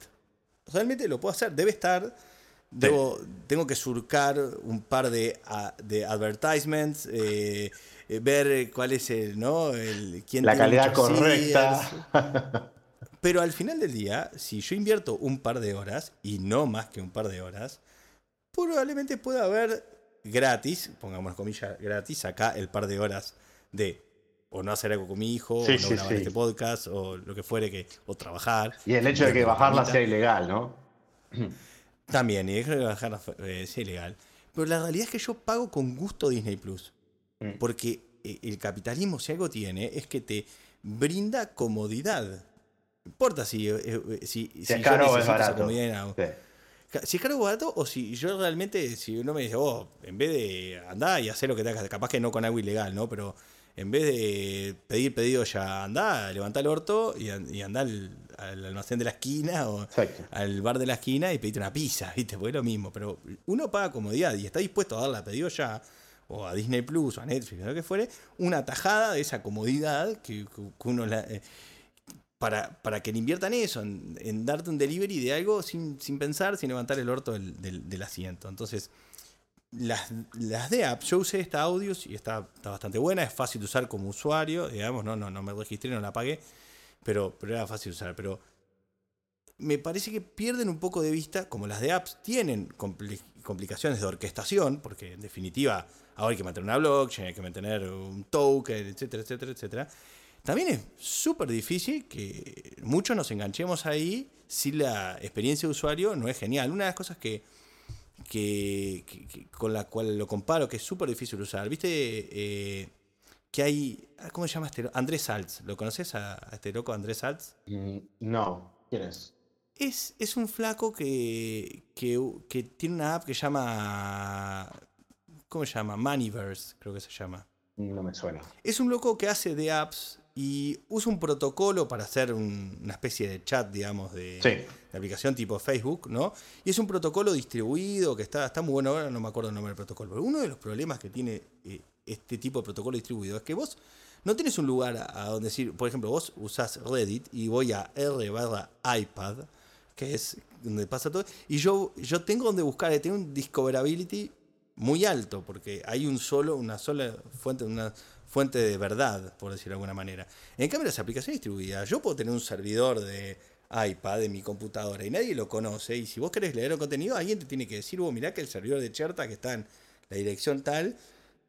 Realmente lo puedo hacer. Debe estar. Debo, Tengo que surcar un par de, de advertisements, eh, eh, ver cuál es el, ¿no? El, quién La calidad correcta. Pero al final del día, si yo invierto un par de horas, y no más que un par de horas, probablemente pueda haber gratis, pongamos comillas, gratis, acá el par de horas de o no hacer algo con mi hijo, o no grabar este podcast, o lo que fuere, que, o trabajar. Y el hecho de que bajarla sea ilegal, ¿no? También, y de que bajarla eh, sea ilegal. Pero la realidad es que yo pago con gusto Disney Plus. Mm. Porque eh, el capitalismo, si algo tiene, es que te brinda comodidad. No importa si, eh, si, si, es caro o es barato. Si es caro o barato, o si yo realmente, si uno me dice, oh, en vez de andar y hacer lo que te hagas, capaz que no con algo ilegal, ¿no? Pero en vez de pedir pedido ya anda, levanta el orto y, y anda al, almacén de la esquina o al bar de la esquina y pedirte una pizza, ¿viste? Porque es lo mismo. Pero uno paga comodidad y está dispuesto a darle a pedido ya, o a Disney Plus, o a Netflix, o lo que fuere, una tajada de esa comodidad que, uno la. Eh, para, para que le inviertan eso, en, darte un delivery de algo sin, sin, pensar, sin levantar el orto del, del, asiento. Entonces, las, las, de app, yo usé esta audio y está, está, bastante buena, es fácil de usar como usuario, digamos, no, no, no me registré, no la pagué, pero, pero era fácil de usar. Pero me parece que pierden un poco de vista, como las de apps tienen complicaciones de orquestación, porque en definitiva ahora hay que mantener una blockchain, hay que mantener un token, etcétera, etcétera, etcétera también es súper difícil que muchos nos enganchemos ahí si la experiencia de usuario no es genial. Una de las cosas que, que, con la cual lo comparo, que es súper difícil usar, viste eh, que hay, ah, ¿cómo se llama este? Andrés Salz, ¿lo conoces a, este loco Andrés Salz? Mm, no, ¿quién es? Es, es un flaco que, que, que tiene una app que se llama, ¿cómo se llama? Moneyverse, creo que se llama. No me suena. Es un loco que hace de apps y usa un protocolo para hacer una especie de chat, digamos, de, aplicación tipo Facebook, ¿no? Y es un protocolo distribuido que está, está muy bueno, ahora no me acuerdo el nombre del protocolo, pero uno de los problemas que tiene eh, este tipo de protocolo distribuido es que vos no tienes un lugar a, donde decir, por ejemplo, vos usás Reddit y voy a R barra iPad, que es donde pasa todo, y yo, yo tengo donde buscar, tengo un discoverability muy alto, porque hay un solo, una sola fuente, una fuente de verdad, por decirlo de alguna manera. En cambio, las aplicaciones distribuidas, yo puedo tener un servidor de iPad en mi computadora y nadie lo conoce. Y si vos querés leer el contenido, alguien te tiene que decir, vos mirá que el servidor de Cherta que está en la dirección tal,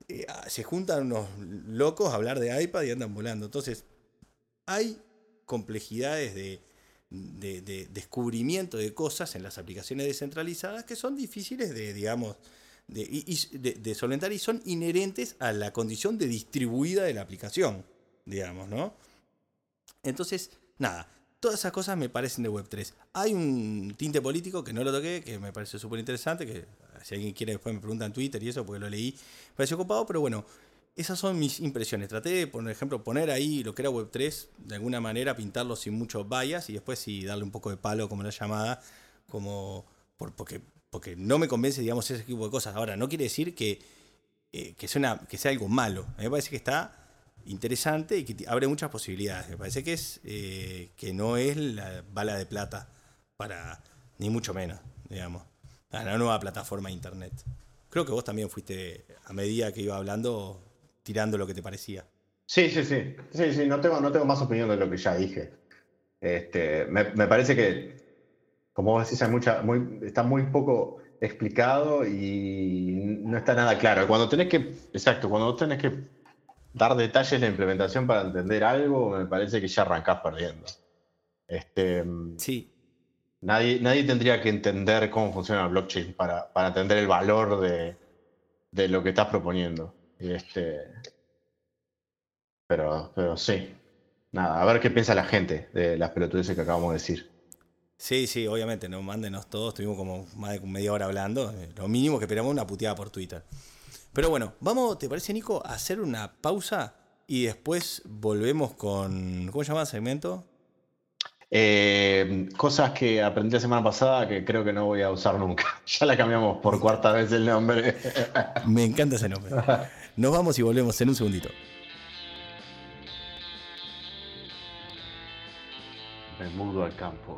eh, ah, se juntan unos locos a hablar de iPad y andan volando. Entonces, hay complejidades de, de descubrimiento de cosas en las aplicaciones descentralizadas que son difíciles de, digamos, de, solventar y son inherentes a la condición de distribuida de la aplicación, digamos, ¿no? Entonces, nada, todas esas cosas me parecen de Web3. Hay un tinte político que no lo toqué, que me parece súper interesante, que si alguien quiere después me pregunta en Twitter y eso, porque lo leí, me pareció ocupado, pero bueno, esas son mis impresiones. Traté de, por ejemplo, poner ahí lo que era Web3, de alguna manera pintarlo sin mucho bias y después sí darle un poco de palo como la llamada, como por, porque porque no me convence, digamos, ese tipo de cosas. Ahora, no quiere decir que, eh, que, sea, que sea algo malo. A mí me parece que está interesante y que abre muchas posibilidades. Me parece que es eh, que no es la bala de plata para, ni mucho menos, digamos, a la nueva plataforma de internet. Creo que vos también fuiste, a medida que iba hablando, tirando lo que te parecía. Sí, sí, sí. Sí, sí, no tengo, no tengo más opinión de lo que ya dije. Este, me, parece que, como vos decís, hay mucha, muy, está muy poco explicado y no está nada claro. Cuando tenés que, exacto, cuando tenés que dar detalles de implementación para entender algo, me parece que ya arrancás perdiendo. Este, sí. Nadie, nadie tendría que entender cómo funciona el blockchain para, para entender el valor de, de, lo que estás proponiendo. Este, pero, pero sí. Nada, a ver qué piensa la gente de las pelotudeces que acabamos de decir. Sí, sí, obviamente, no mándenos todos, estuvimos como más de media hora hablando. Eh, lo mínimo que esperamos una puteada por Twitter. Pero bueno, vamos, ¿te parece, Nico, a hacer una pausa y después volvemos con. ¿Cómo se llama el segmento? Eh, cosas que aprendí la semana pasada que creo que no voy a usar nunca. Ya la cambiamos por cuarta vez el nombre. Me encanta ese nombre. Nos vamos y volvemos en un segundito. Me mudo al campo.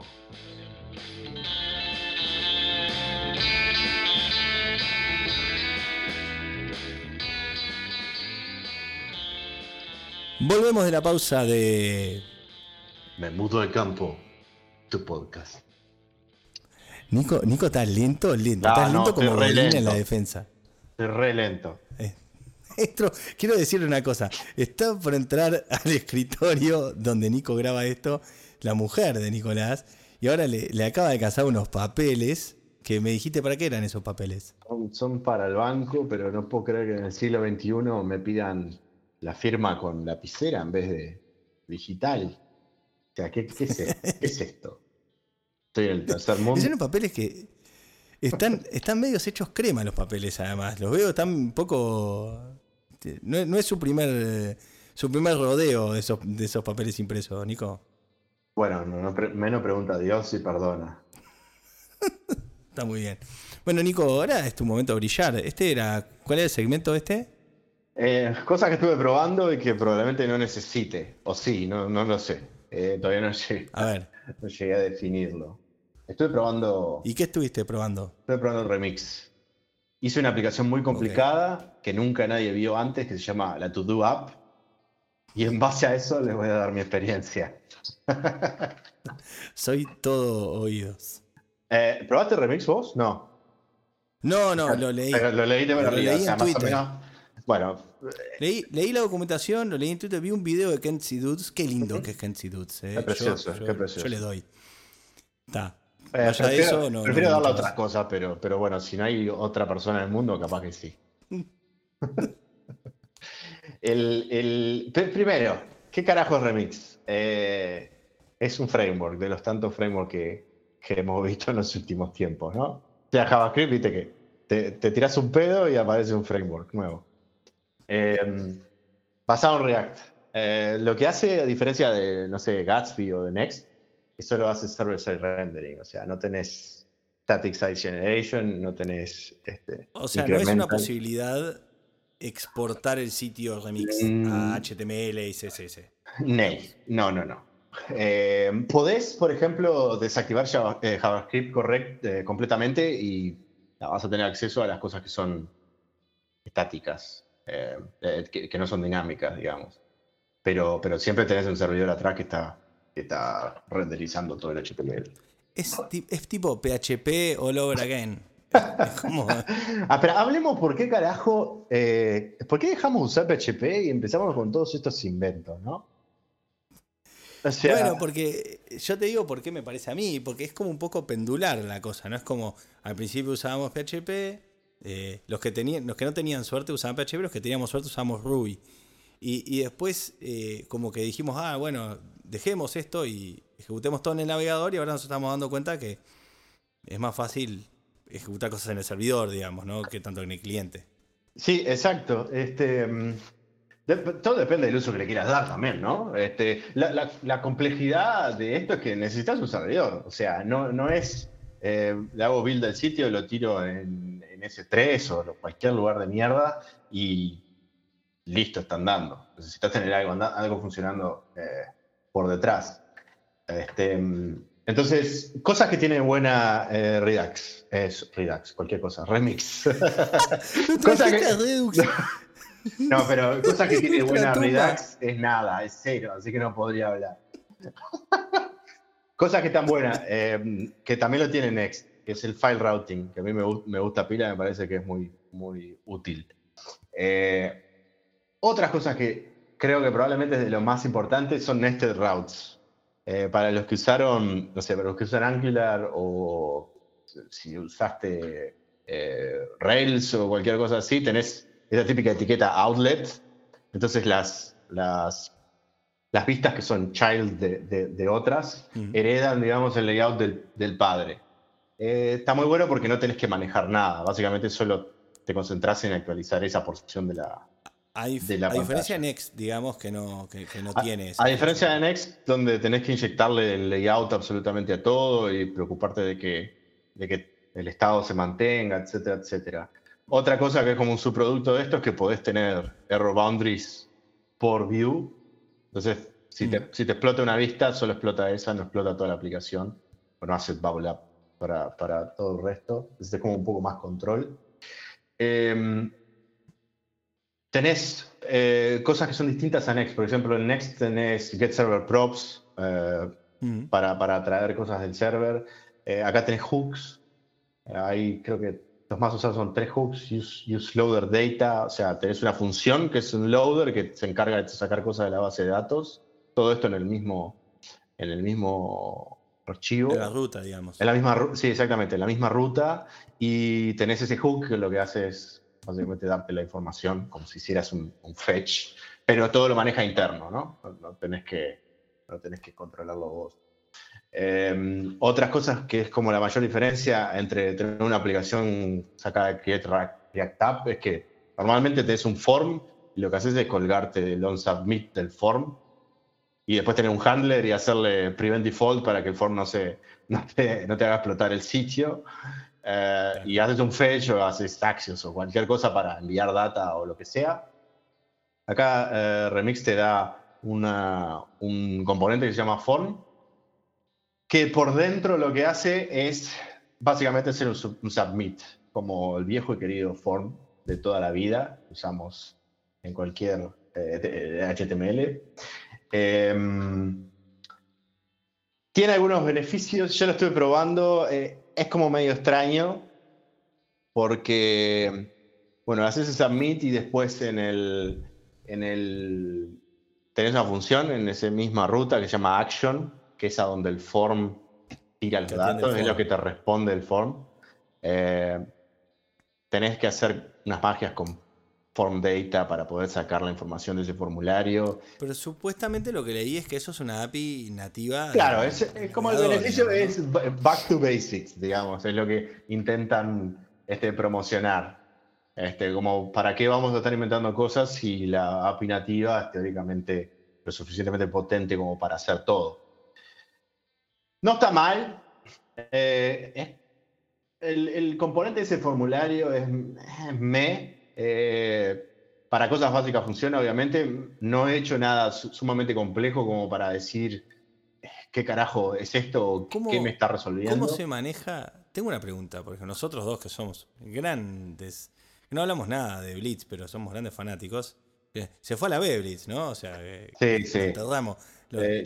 Volvemos de la pausa de. Me mudo al campo, tu podcast. Nico, Nico estás lento, lento. estás lento como Bolín en la defensa. Estoy re lento. Eh, quiero decirle una cosa. Está por entrar al escritorio donde Nico graba esto la mujer de Nicolás, y ahora le, acaba de casar unos papeles que me dijiste para qué eran esos papeles. Son, para el banco, pero no puedo creer que en el siglo XXI me pidan la firma con lapicera en vez de digital. O sea, ¿qué, es, esto? Estoy en el tercer mundo. Son papeles que están, están medios hechos crema los papeles, además. Los veo tan un poco. No, no, es su primer su primer rodeo de esos, de esos papeles impresos, Nico. Bueno, menos pregunta a Dios y perdona. Está muy bien. Bueno, Nico, ahora es tu momento de brillar. Este era. ¿Cuál era el segmento este? Eh, cosas que estuve probando y que probablemente no necesite. O sí, no, no lo sé. Eh, todavía no llegué, a ver. no llegué a definirlo. Estuve probando. ¿Y qué estuviste probando? Estuve probando Remix. Hice una aplicación muy complicada que nunca nadie vio antes que se llama la To Do App. Y en base a eso les voy a dar mi experiencia. Soy todo oídos. Eh, ¿Probaste Remix vos? No. No, no, lo leí. lo leí de en Twitter. bueno. Leí, leí, la documentación, lo leí en Twitter, vi un video de Kenzie Dudes. Qué lindo que es Kenzie Dudes. Eh. Qué precioso, qué precioso. Yo le doy. Está. Eh, prefiero, eso, no, prefiero darle a otras cosas, pero, pero bueno, si no hay otra persona en el mundo, capaz que sí. el, el, primero, ¿qué carajo es Remix? Eh, es un framework, de los tantos frameworks que, hemos visto en los últimos tiempos, ¿no? O sea, JavaScript, viste que te, tiras un pedo y aparece un framework nuevo. Eh, basado en React. Eh, lo que hace, a diferencia de, no sé, Gatsby o de Next, eso lo hace server-side rendering. O sea, no tenés static site generation, no tenés. Este, o sea, no es una posibilidad exportar el sitio remix a HTML mm. y CSS. No, no, no. Eh, podés, por ejemplo, desactivar eh, JavaScript correct, eh, completamente y vas a tener acceso a las cosas que son estáticas, que, no son dinámicas, digamos. Pero, pero siempre tenés un servidor atrás que está, está renderizando todo el HTML. Es, es tipo PHP all over again. ah, pero hablemos por qué carajo, por qué dejamos usar PHP y empezamos con todos estos inventos, ¿no? bueno, porque yo te digo por qué me parece a mí, porque es como un poco pendular la cosa, ¿no? Es como al principio usábamos PHP, eh, los, que tenían, los que no tenían suerte usaban PHP, los que teníamos suerte usábamos Ruby. Y, después eh, como que dijimos, ah, bueno, dejemos esto y ejecutemos todo en el navegador y ahora nos estamos dando cuenta que es más fácil ejecutar cosas en el servidor, digamos, ¿no? Que tanto en el cliente. Sí, exacto. Este, todo depende del uso que le quieras dar también, ¿no? Este, la, complejidad de esto es que necesitas un servidor. O sea, no, no es eh, le hago build del sitio, lo tiro en, S3 o cualquier lugar de mierda y listo, está andando. Necesitas tener algo, algo funcionando eh, por detrás. Este, entonces, cosas que tiene buena eh, Redux, es Redux, cualquier cosa, Remix. cosas que, no, pero cosas que tiene buena Redux es nada, es cero, así que no podría hablar. Cosas que están buenas, eh, que también lo tiene Next, que es el file routing, que a mí me, gusta pila, me parece que es muy, muy útil. Eh, otras cosas que creo que probablemente es de lo más importante son nested routes. Eh, para los que usaron, no sé, para los que usan Angular o si usaste Rails o cualquier cosa así, tenés esa típica etiqueta outlet. Entonces las, las las vistas que son child de, otras heredan, digamos, el layout del, padre. Eh, está muy bueno porque no tenés que manejar nada, básicamente solo te concentras en actualizar esa porción de la, a, diferencia de Next, digamos, que no, que, no tiene A diferencia de Next, donde tenés que inyectarle el layout absolutamente a todo y preocuparte de que, de que el estado se mantenga, etcétera, etcétera. Otra cosa que es como un subproducto de esto es que podés tener error boundaries por view entonces, si, te, mm. si te explota una vista, solo explota esa, no explota toda la aplicación. O no hace bubble up para, para todo el resto. Entonces es como un poco más control. Em, tenés eh, cosas que son distintas a Next. Por ejemplo, en Next tenés Get Server Props eh, mm. para, para, traer cosas del server. Eh, acá tenés hooks. Hay, creo que los más usados son tres hooks, use, loader data, o sea, tenés una función que es un loader que se encarga de sacar cosas de la base de datos. Todo esto en el mismo, en el mismo archivo. En la ruta, digamos. En la misma, sí, exactamente, en la misma ruta. Y tenés ese hook que lo que hace es básicamente darte la información como si hicieras un, fetch, pero todo lo maneja interno, ¿no? No, tenés, que, no tenés que controlarlo vos. Em, otras cosas que es como la mayor diferencia entre tener una aplicación sacada de Create React App es que normalmente tenés un form y lo que haces es colgarte del on submit del form y después tener un handler y hacerle prevent default para que el form no, se, no, te, no te haga explotar el sitio. Eh, y haces un fetch o haces actions o cualquier cosa para enviar data o lo que sea. Acá eh, Remix te da una, un componente que se llama form que por dentro lo que hace es básicamente ser un, submit, como el viejo y querido form de toda la vida, usamos en cualquier HTML. Eh, em, tiene algunos beneficios, yo lo estuve probando, eh, es como medio extraño, porque, bueno, haces el submit y después en el, en el, tenés una función en esa misma ruta que se llama action, que es a donde el form tira los datos, es lo que te responde el form. Eh, tenés que hacer unas magias con form data para poder sacar la información de ese formulario. Pero supuestamente lo que leí es que eso es una API nativa. Claro, es, como el beneficio es back to basics, digamos, es lo que intentan este, promocionar. Este, como para qué vamos a estar inventando cosas si la API nativa es teóricamente lo suficientemente potente como para hacer todo. No está mal. Eh, el, componente de ese formulario es, me. Eh, para cosas básicas funciona, obviamente. No he hecho nada sumamente complejo como para decir eh, qué carajo es esto, qué me está resolviendo. ¿Cómo se maneja? Tengo una pregunta, porque nosotros dos que somos grandes, no hablamos nada de Blitz, pero somos grandes fanáticos. Se fue a la B Blitz, ¿no? O sea, sí, sí. Eh,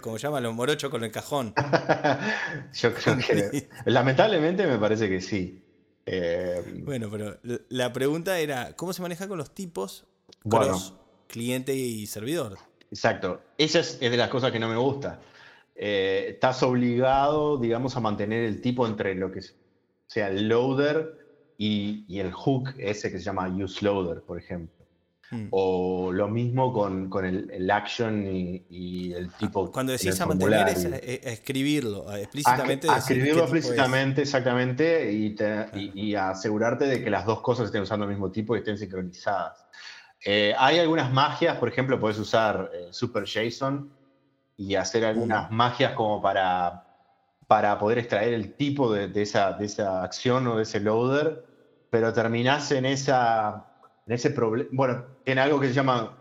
como llaman los morochos con el cajón. yo creo que. lamentablemente me parece que sí. Eh, bueno, pero la pregunta era: ¿cómo se maneja con los tipos cross cliente y servidor? Exacto. Esa es, de las cosas que no me gusta. Eh, estás obligado, digamos, a mantener el tipo entre lo que sea el loader y, y el hook ese que se llama use loader, por ejemplo. Mm. O lo mismo con, con el, action y, el tipo. Cuando decís a mantener es escribirlo explícitamente. A, escribirlo explícitamente, exactamente, y, y, asegurarte de que las dos cosas estén usando el mismo tipo y estén sincronizadas. Eh, hay algunas magias, por ejemplo, puedes usar eh, Super JSON y hacer algunas mm. magias como para para poder extraer el tipo de, esa, de esa acción o de ese loader, pero terminás en, esa, en ese problema. Bueno, tiene algo que se llama.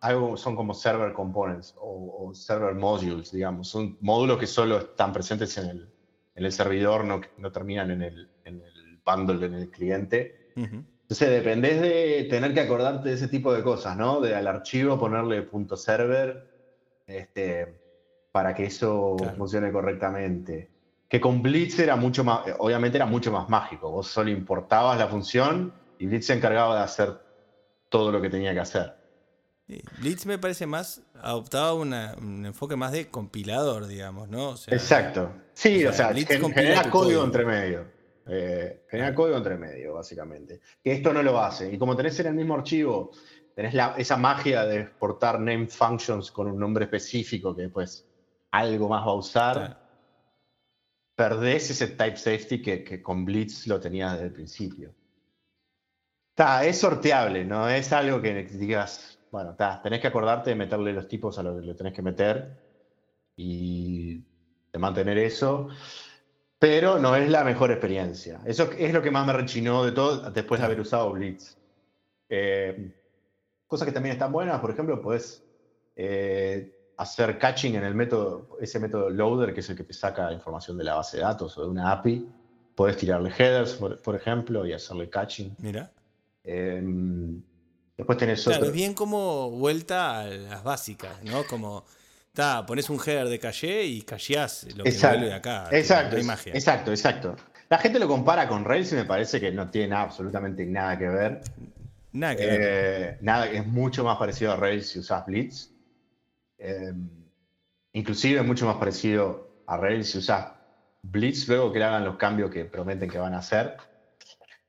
Algo, son como server components o, server modules, digamos. Son módulos que solo están presentes en el, en el servidor, no, no terminan en el, en el bundle, en el cliente. Entonces dependés de tener que acordarte de ese tipo de cosas, ¿no? De al archivo ponerle punto .server este, para que eso funcione correctamente. Que con Blitz era mucho más, obviamente era mucho más mágico. Vos solo importabas la función y Blitz se encargaba de hacer todo lo que tenía que hacer. Blitz me parece más, adoptaba un enfoque más de compilador, digamos, ¿no? Exacto. Sí, o sea, genera código, entre medio. Eh, genera código entre medio, básicamente. Que esto no lo hace. Y como tenés en el mismo archivo, tenés esa magia de exportar name functions con un nombre específico que después algo más va a usar, perdés ese type safety que, con Blitz lo tenías desde el principio. Está, es sorteable, no es algo que digas, bueno, tenés que acordarte de meterle los tipos a lo que le tenés que meter y de mantener eso, pero no es la mejor experiencia. Eso es lo que más me rechinó de todo después de haber usado Blitz. Eh, cosas que también están buenas, por ejemplo, puedes eh, hacer catching en el método, ese método loader, que es el que te saca información de la base de datos o de una API. Puedes tirarle headers, por, ejemplo, y hacerle catching. Mira. Em, después tenés claro, es bien como vuelta a las básicas, ¿no? Como, ta, pones un header de caché y cacheás lo que exacto, vuelve acá. Exacto, exacto, exacto. La gente lo compara con Rails y me parece que no tiene absolutamente nada que ver. Nada que ver. Eh, nada, es mucho más parecido a Rails si usas Blitz. Em, inclusive es mucho más parecido a Rails si usas Blitz luego que le hagan los cambios que prometen que van a hacer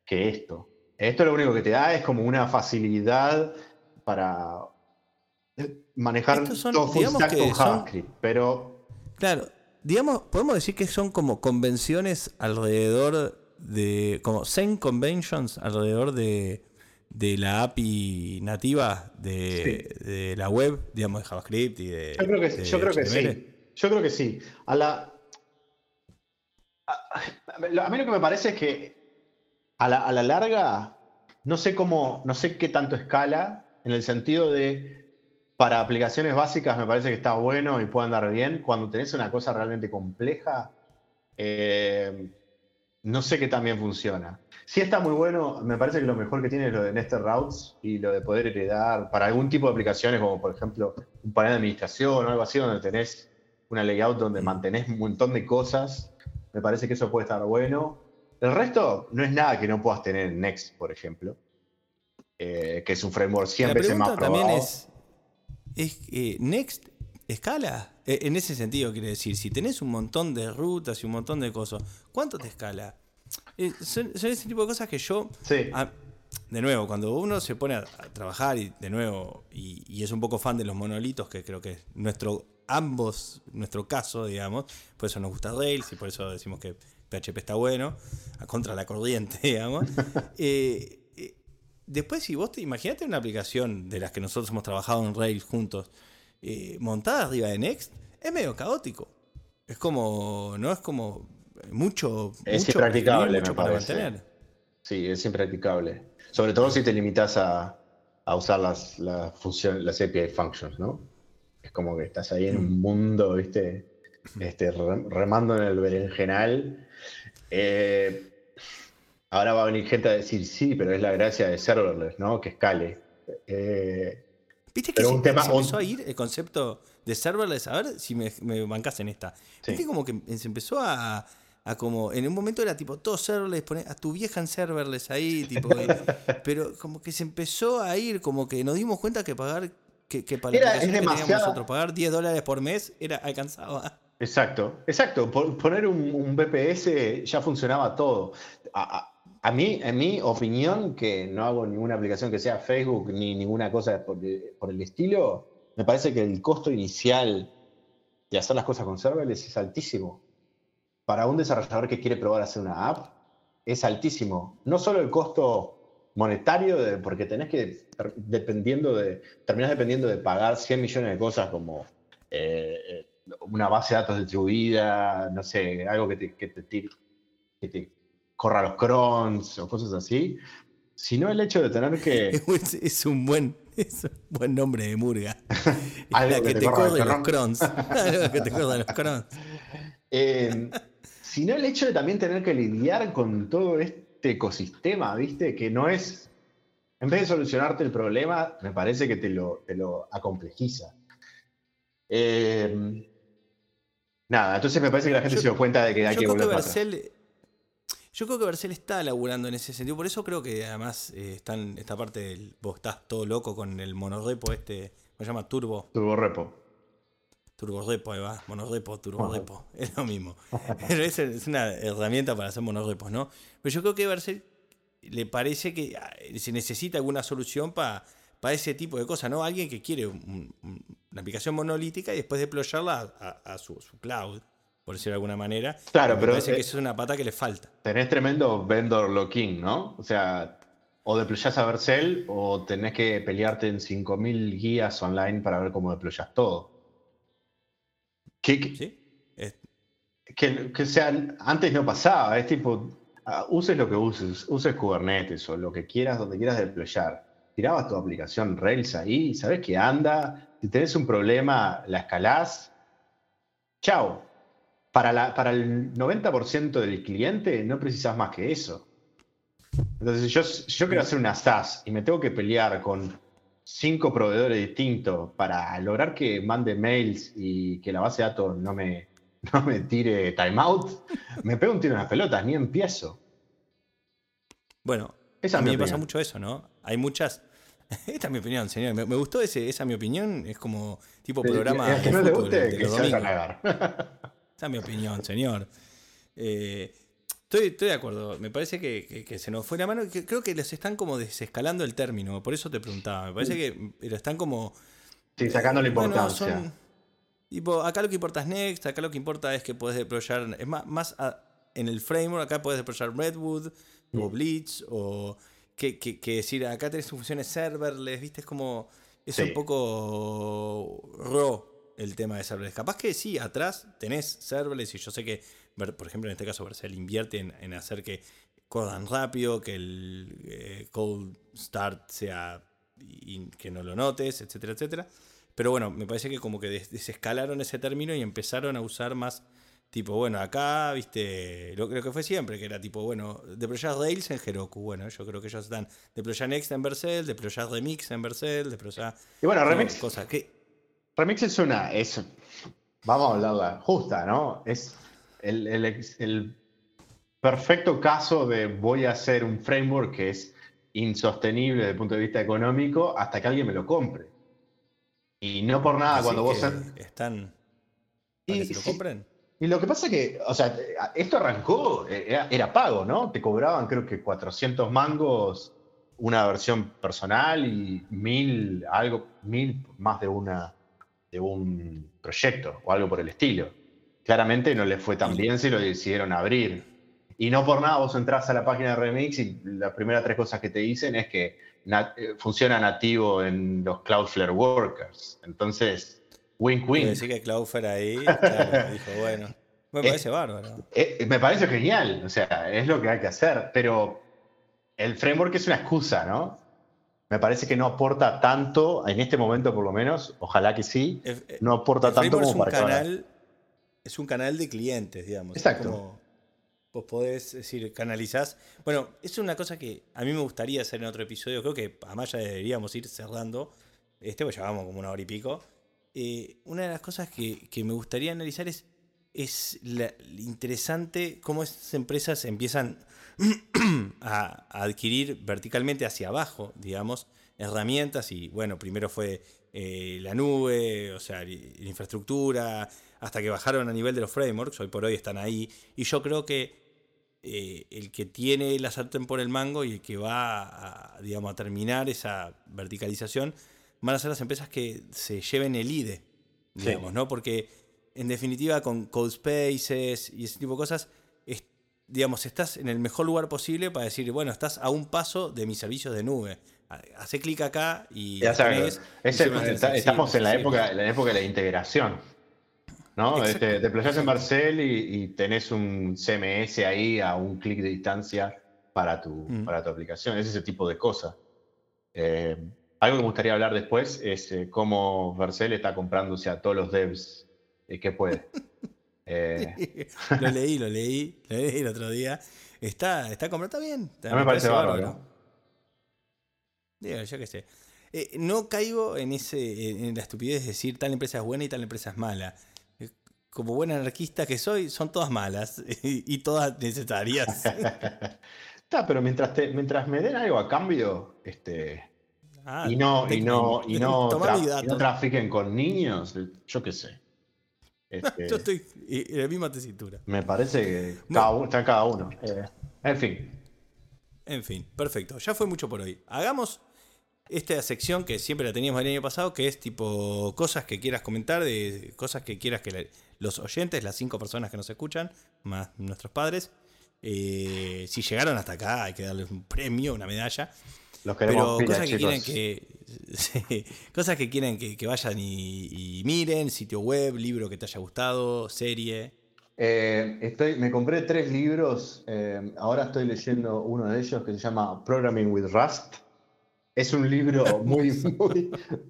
que esto. Esto lo único que te da es como una facilidad para manejar todo full stack con JavaScript, pero... Claro, digamos, podemos decir que son como convenciones alrededor de, como Zen Conventions alrededor de, de la API nativa de, la web, digamos, de JavaScript y de. Yo creo que, sí. Yo creo que sí. Yo creo que sí. A, la, a, mí lo que me parece es que a la, larga no sé cómo, no sé qué tanto escala, en el sentido de para aplicaciones básicas me parece que está bueno y puede andar bien. Cuando tenés una cosa realmente compleja, eh, no sé qué también funciona. Sí está muy bueno, me parece que lo mejor que tiene es lo de Nested Routes y lo de poder heredar para algún tipo de aplicaciones, como por ejemplo un panel de administración o algo así, donde tenés una layout donde mm. mantenés un montón de cosas. Me parece que eso puede estar bueno. El resto no es nada que no puedas tener en Next, por ejemplo, eh, que es un framework 100 veces más probado. también es, es eh, Next escala. Eh, en ese sentido, quiere decir, si tenés un montón de rutas y un montón de cosas, ¿cuánto te escala? Eh, son, ese tipo de cosas que yo. de nuevo, cuando uno se pone a, trabajar y de nuevo, y, es un poco fan de los monolitos, que creo que es nuestro, ambos, nuestro caso, digamos, por eso nos gusta Rails y por eso decimos que PHP está bueno, a contra la corriente, digamos. Eh, eh, después, si vos te imagínate una aplicación de las que nosotros hemos trabajado en Rails juntos, montada arriba de Next, es medio caótico. Es como, no es como mucho. Es impracticable, me parece. Sí, es impracticable. Sobre todo si te limitas a, usar las, las, funciones, las API functions, ¿no? Es como que estás ahí en un mm. mundo, ¿viste? Este, remando en el berenjenal. Eh, ahora va a venir gente a decir sí, pero es la gracia de serverless, ¿no? Que escale. Eh, ¿Viste que se, empezó a ir el concepto de serverless? A ver si me, me bancas en esta. ¿Viste como que se empezó a, a como en un momento era tipo todo serverless, poner a tu vieja en serverless ahí, tipo, pero como que se empezó a ir, como que nos dimos cuenta que pagar, que, que para era, que nosotros pagar 10 dólares por mes era alcanzaba. Exacto, exacto. poner un, BPS ya funcionaba todo. A, mí, en mi opinión, que no hago ninguna aplicación que sea Facebook ni ninguna cosa por, el estilo, me parece que el costo inicial de hacer las cosas con serverless es altísimo para un desarrollador que quiere probar hacer una app es altísimo. No solo el costo monetario, porque tenés que, dependiendo de, terminás dependiendo de pagar 100 millones de cosas como eh, una base de datos distribuida, no sé, algo que te, que te, que te corra los crons o cosas así, sino el hecho de tener que... Es un buen, es un buen nombre de murga. Algo que, te, corra los crons. Algo que te corra los crons. sino el hecho de también tener que lidiar con todo este ecosistema, ¿viste? Que no es... En vez de solucionarte el problema, me parece que te lo, te lo acomplejiza. Eh, nada, entonces me parece que la gente se dio cuenta de que hay que volver a yo creo que Vercel está laburando en ese sentido. Por eso creo que además eh, está en esta parte del. Vos estás todo loco con el monorepo este. ¿Cómo se llama? Turbo. Turbo repo. Turbo repo, ahí va. Monorepo, turbo repo. Es lo mismo. Pero es, es, una herramienta para hacer monorepos, ¿no? Pero yo creo que Vercel le parece que ah, se necesita alguna solución para para ese tipo de cosas, ¿no? Alguien que quiere una aplicación monolítica y después deployarla a, su, cloud, por decirlo de alguna manera. Claro, pero. Parece que eso es una pata que le falta. Tenés tremendo vendor locking, ¿no? O sea, o deployás a Vercel o tenés que pelearte en 5.000 guías online para ver cómo deployas todo. ¿Sí? Que, que, sea, antes no pasaba, es tipo, ah, uses lo que uses, uses Kubernetes o lo que quieras, donde quieras deployar tirabas tu aplicación Rails ahí, sabes que anda, si tenés un problema, la escalás, chao. Para, la, para el 90% del cliente no precisas más que eso. Entonces, yo, yo quiero hacer una SaaS y me tengo que pelear con cinco proveedores distintos para lograr que mande mails y que la base de datos no me, no me tire timeout, me pego un tiro en las pelotas, ni empiezo. Bueno, a mí me pasa mucho eso, ¿no? Hay muchas. Esta es mi opinión, señor. Me, gustó ese, esa mi opinión. Es como tipo programa. que no le guste, que se Esa es mi opinión, señor. Eh, estoy, estoy de acuerdo. Me parece que, se nos fue la mano. creo que les están como desescalando el término. Por eso te preguntaba. Me parece que lo están como. Sí, sacando la importancia. tipo, acá lo que importa es Next. Acá lo que importa es que puedes deployar. Es más, más en el framework. Acá puedes deployar Redwood o Bleach o que, que, decir acá tenés funciones serverless, ¿viste? Es como. Es un poco raw el tema de serverless. Capaz que sí, atrás tenés serverless y yo sé que, por ejemplo, en este caso, Vercel invierte en, hacer que corran rápido, que el eh, cold start sea. Y que no lo notes, etcétera, etcétera. Pero bueno, me parece que como que desescalaron ese término y empezaron a usar más Tipo, bueno, acá, viste, lo, que fue siempre, que era tipo, bueno, deployar Rails en Heroku. Bueno, yo creo que ellos están deployar Next en Vercel, deployar Remix en Vercel, deployar. Y bueno, Remix. Que, Remix es una. Es, vamos a hablarla justa, ¿no? Es el, el perfecto caso de voy a hacer un framework que es insostenible desde el punto de vista económico hasta que alguien me lo compre. Y no por nada, cuando vos. Están. ¿Para que se lo compren? Y lo que pasa es que, o sea, esto arrancó, eh, era, pago, ¿no? Te cobraban creo que 400 mangos una versión personal y mil, algo, mil más de una, de un proyecto o algo por el estilo. Claramente no les fue tan bien si lo decidieron abrir. Y no por nada vos entras a la página de Remix y las primeras tres cosas que te dicen es que eh, funciona nativo en los Cloudflare Workers. Entonces, Wink, wink. Decir que Cloudflare ahí, dijo, bueno. Me parece bárbaro. Eh, me parece genial, o sea, es lo que hay que hacer, pero el framework es una excusa, ¿no? Me parece que no aporta tanto, en este momento por lo menos, ojalá que sí, eh, no aporta tanto como es un canal, Es un canal de clientes, digamos. Exacto. vos podés decir, canalizás. Bueno, es una cosa que a mí me gustaría hacer en otro episodio, creo que además ya deberíamos ir cerrando, este pues llevamos como una hora y pico. Eh, una de las cosas que, me gustaría analizar es, es interesante cómo estas empresas empiezan a, adquirir verticalmente hacia abajo, digamos, herramientas y bueno, primero fue eh, la nube, o sea, la infraestructura, hasta que bajaron a nivel de los frameworks, hoy por hoy están ahí, y yo creo que eh, el que tiene la sartén por el mango y el que va digamos, a terminar esa verticalización van a ser las empresas que se lleven el IDE, digamos, ¿no? Porque en definitiva con Code Spaces y ese tipo de cosas, digamos, estás en el mejor lugar posible para decir, bueno, estás a un paso de mis servicios de nube. Hace clic acá y... Ya sabes, estamos en la, época, la época de la integración. ¿no? Este, te playas en Marcel y, tenés un CMS ahí a un clic de distancia para tu, mm. para tu aplicación. Es ese tipo de cosas. Eh, algo que me gustaría hablar después es eh, cómo Vercel está comprándose a todos los devs eh, que puede. lo leí, lo leí, lo leí el otro día. Está, está comprando, está bien. no me parece bárbaro. Digo, yo qué sé. no caigo en ese en la estupidez de decir tal empresa es buena y tal empresa es mala como buen anarquista que soy, son todas malas y, todas necesarias. Está, pero mientras, mientras me den algo a cambio, este, ah, y no, y no, y no, trafiquen con niños, yo qué sé. Este, yo estoy en la misma tesitura. Me parece que cada uno, está cada uno. Eh, en fin. En fin, perfecto. Ya fue mucho por hoy. Hagamos esta sección que siempre la teníamos el año pasado, que es tipo cosas que quieras comentar, de cosas que quieras que los oyentes, las cinco personas que nos escuchan, más nuestros padres, eh, si llegaron hasta acá hay que darles un premio, una medalla. Los Pero cosas que quieren que cosas que quieren que, vayan y, miren, sitio web, libro que te haya gustado, serie. Eh, estoy, me compré tres libros, eh, ahora estoy leyendo uno de ellos que se llama Programming with Rust es un libro muy,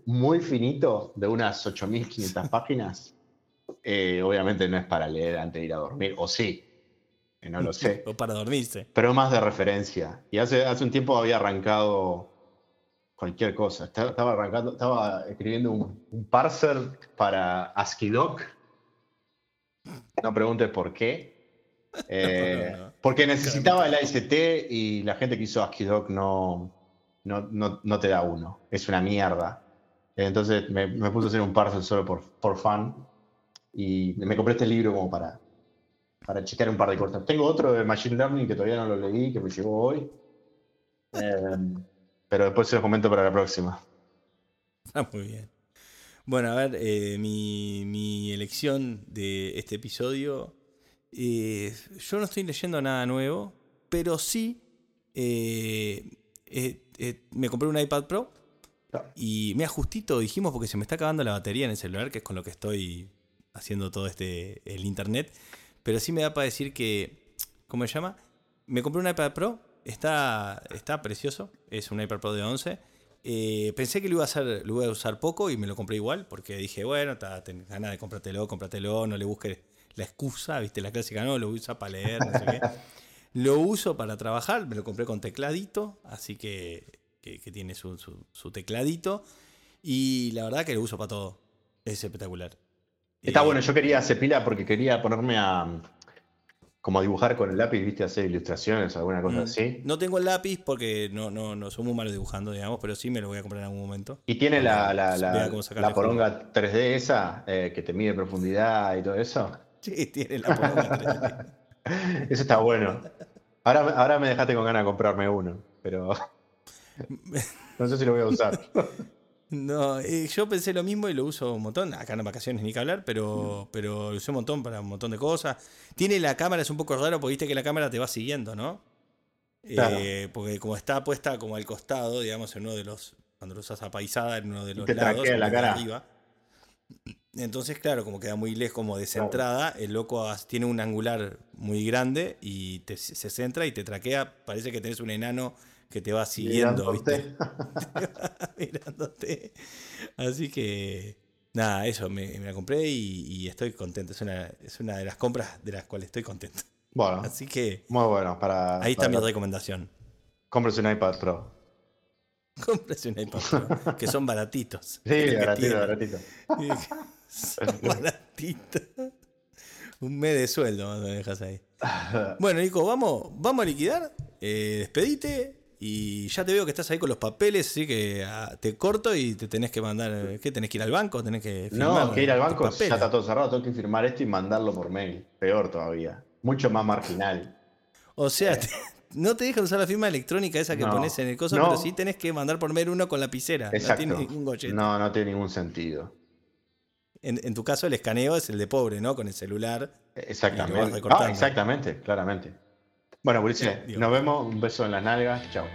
muy, finito, de unas 8.500 páginas. Eh, obviamente no es para leer antes de ir a dormir, o sí, no lo sé. o para dormirse. Pero más de referencia. Y hace, hace un tiempo había arrancado cualquier cosa. Estaba, arrancando, estaba escribiendo un, parser para ASCII-Doc. No preguntes por qué. Eh, porque necesitaba el AST y la gente que hizo ASCII-Doc no, no, no, te da uno. Es una mierda. Entonces me, me puse a hacer un parcel solo por, por fun. Y me compré este libro como para, para chequear un par de cosas. Tengo otro de Machine Learning que todavía no lo leí, que me llegó hoy. Em, pero después se lo comento para la próxima. Ah, muy bien. Bueno, a ver, eh, mi, mi, elección de este episodio. Eh, yo no estoy leyendo nada nuevo, pero sí eh, me compré un iPad Pro y me ajustito, dijimos, porque se me está acabando la batería en el celular, que es con lo que estoy haciendo todo este, el internet. Pero sí me da para decir que, ¿cómo se llama? Me compré un iPad Pro, está, está precioso, es un iPad Pro de 11. Eh, pensé que lo iba, a hacer, lo iba a usar poco y me lo compré igual, porque dije, bueno, tenés ganas de comprártelo, cómpratelo, no le busques la excusa, viste, la clásica, no, lo voy a usar para leer, no sé qué. Lo uso para trabajar, me lo compré con tecladito, así que, que, tiene su, su, tecladito. Y la verdad que lo uso para todo. Es espectacular. Está bueno, yo quería hacer pila porque quería ponerme a como a dibujar con el lápiz, viste, hacer ilustraciones o alguna cosa mm. así. No tengo el lápiz porque no, no, no soy muy malo dibujando, digamos, pero sí me lo voy a comprar en algún momento. ¿Y tiene la, la, la, poronga 3D esa eh, que te mide profundidad y todo eso? Sí, tiene la poronga 3D. Eso está bueno. Ahora, ahora me dejaste con ganas de comprarme uno, pero no sé si lo voy a usar. No, eh, yo pensé lo mismo y lo uso un montón. Acá en vacaciones ni que hablar, pero, pero lo usé un montón para un montón de cosas. Tiene la cámara, es un poco raro porque viste que la cámara te va siguiendo, ¿no? Eh, porque como está puesta como al costado, digamos, en uno de los. Cuando lo usas apaisada en uno de los te lados. la cara. Arriba, entonces, claro, como queda muy lejos, como descentrada, el loco tiene un angular muy grande y se centra y te traquea. Parece que tenés un enano que te va siguiendo, ¿viste? Mirándote. Así que, nada, eso, me, la compré y, estoy contento. Es una, es una de las compras de las cuales estoy contento. Bueno. Así que. Muy bueno. Para, ahí está mi recomendación. Cómprese un iPad Pro. Cómprese un iPad Pro. que son baratitos. Sí, baratito, baratito. Un mes de sueldo me dejas ahí. Bueno, Nico, vamos, vamos a liquidar. Eh, despedite. Y ya te veo que estás ahí con los papeles, así que ah, te corto y te tenés que mandar. ¿Qué? ¿Tenés que ir al banco? ¿Tenés que firmar no, que ir al banco ya está todo cerrado. Tengo que firmar esto y mandarlo por mail. Peor todavía. Mucho más marginal. O sea, no te dejan usar la firma electrónica esa que pones en el coso, pero sí tenés que mandar por mail uno con lapicera. Exacto. No tiene ningún No, no tiene ningún sentido. En, tu caso, el escaneo es el de pobre, ¿no? Con el celular. Exactamente. Ah, exactamente, claramente. Bueno, Ulises, nos vemos. Un beso en las nalgas. Chao.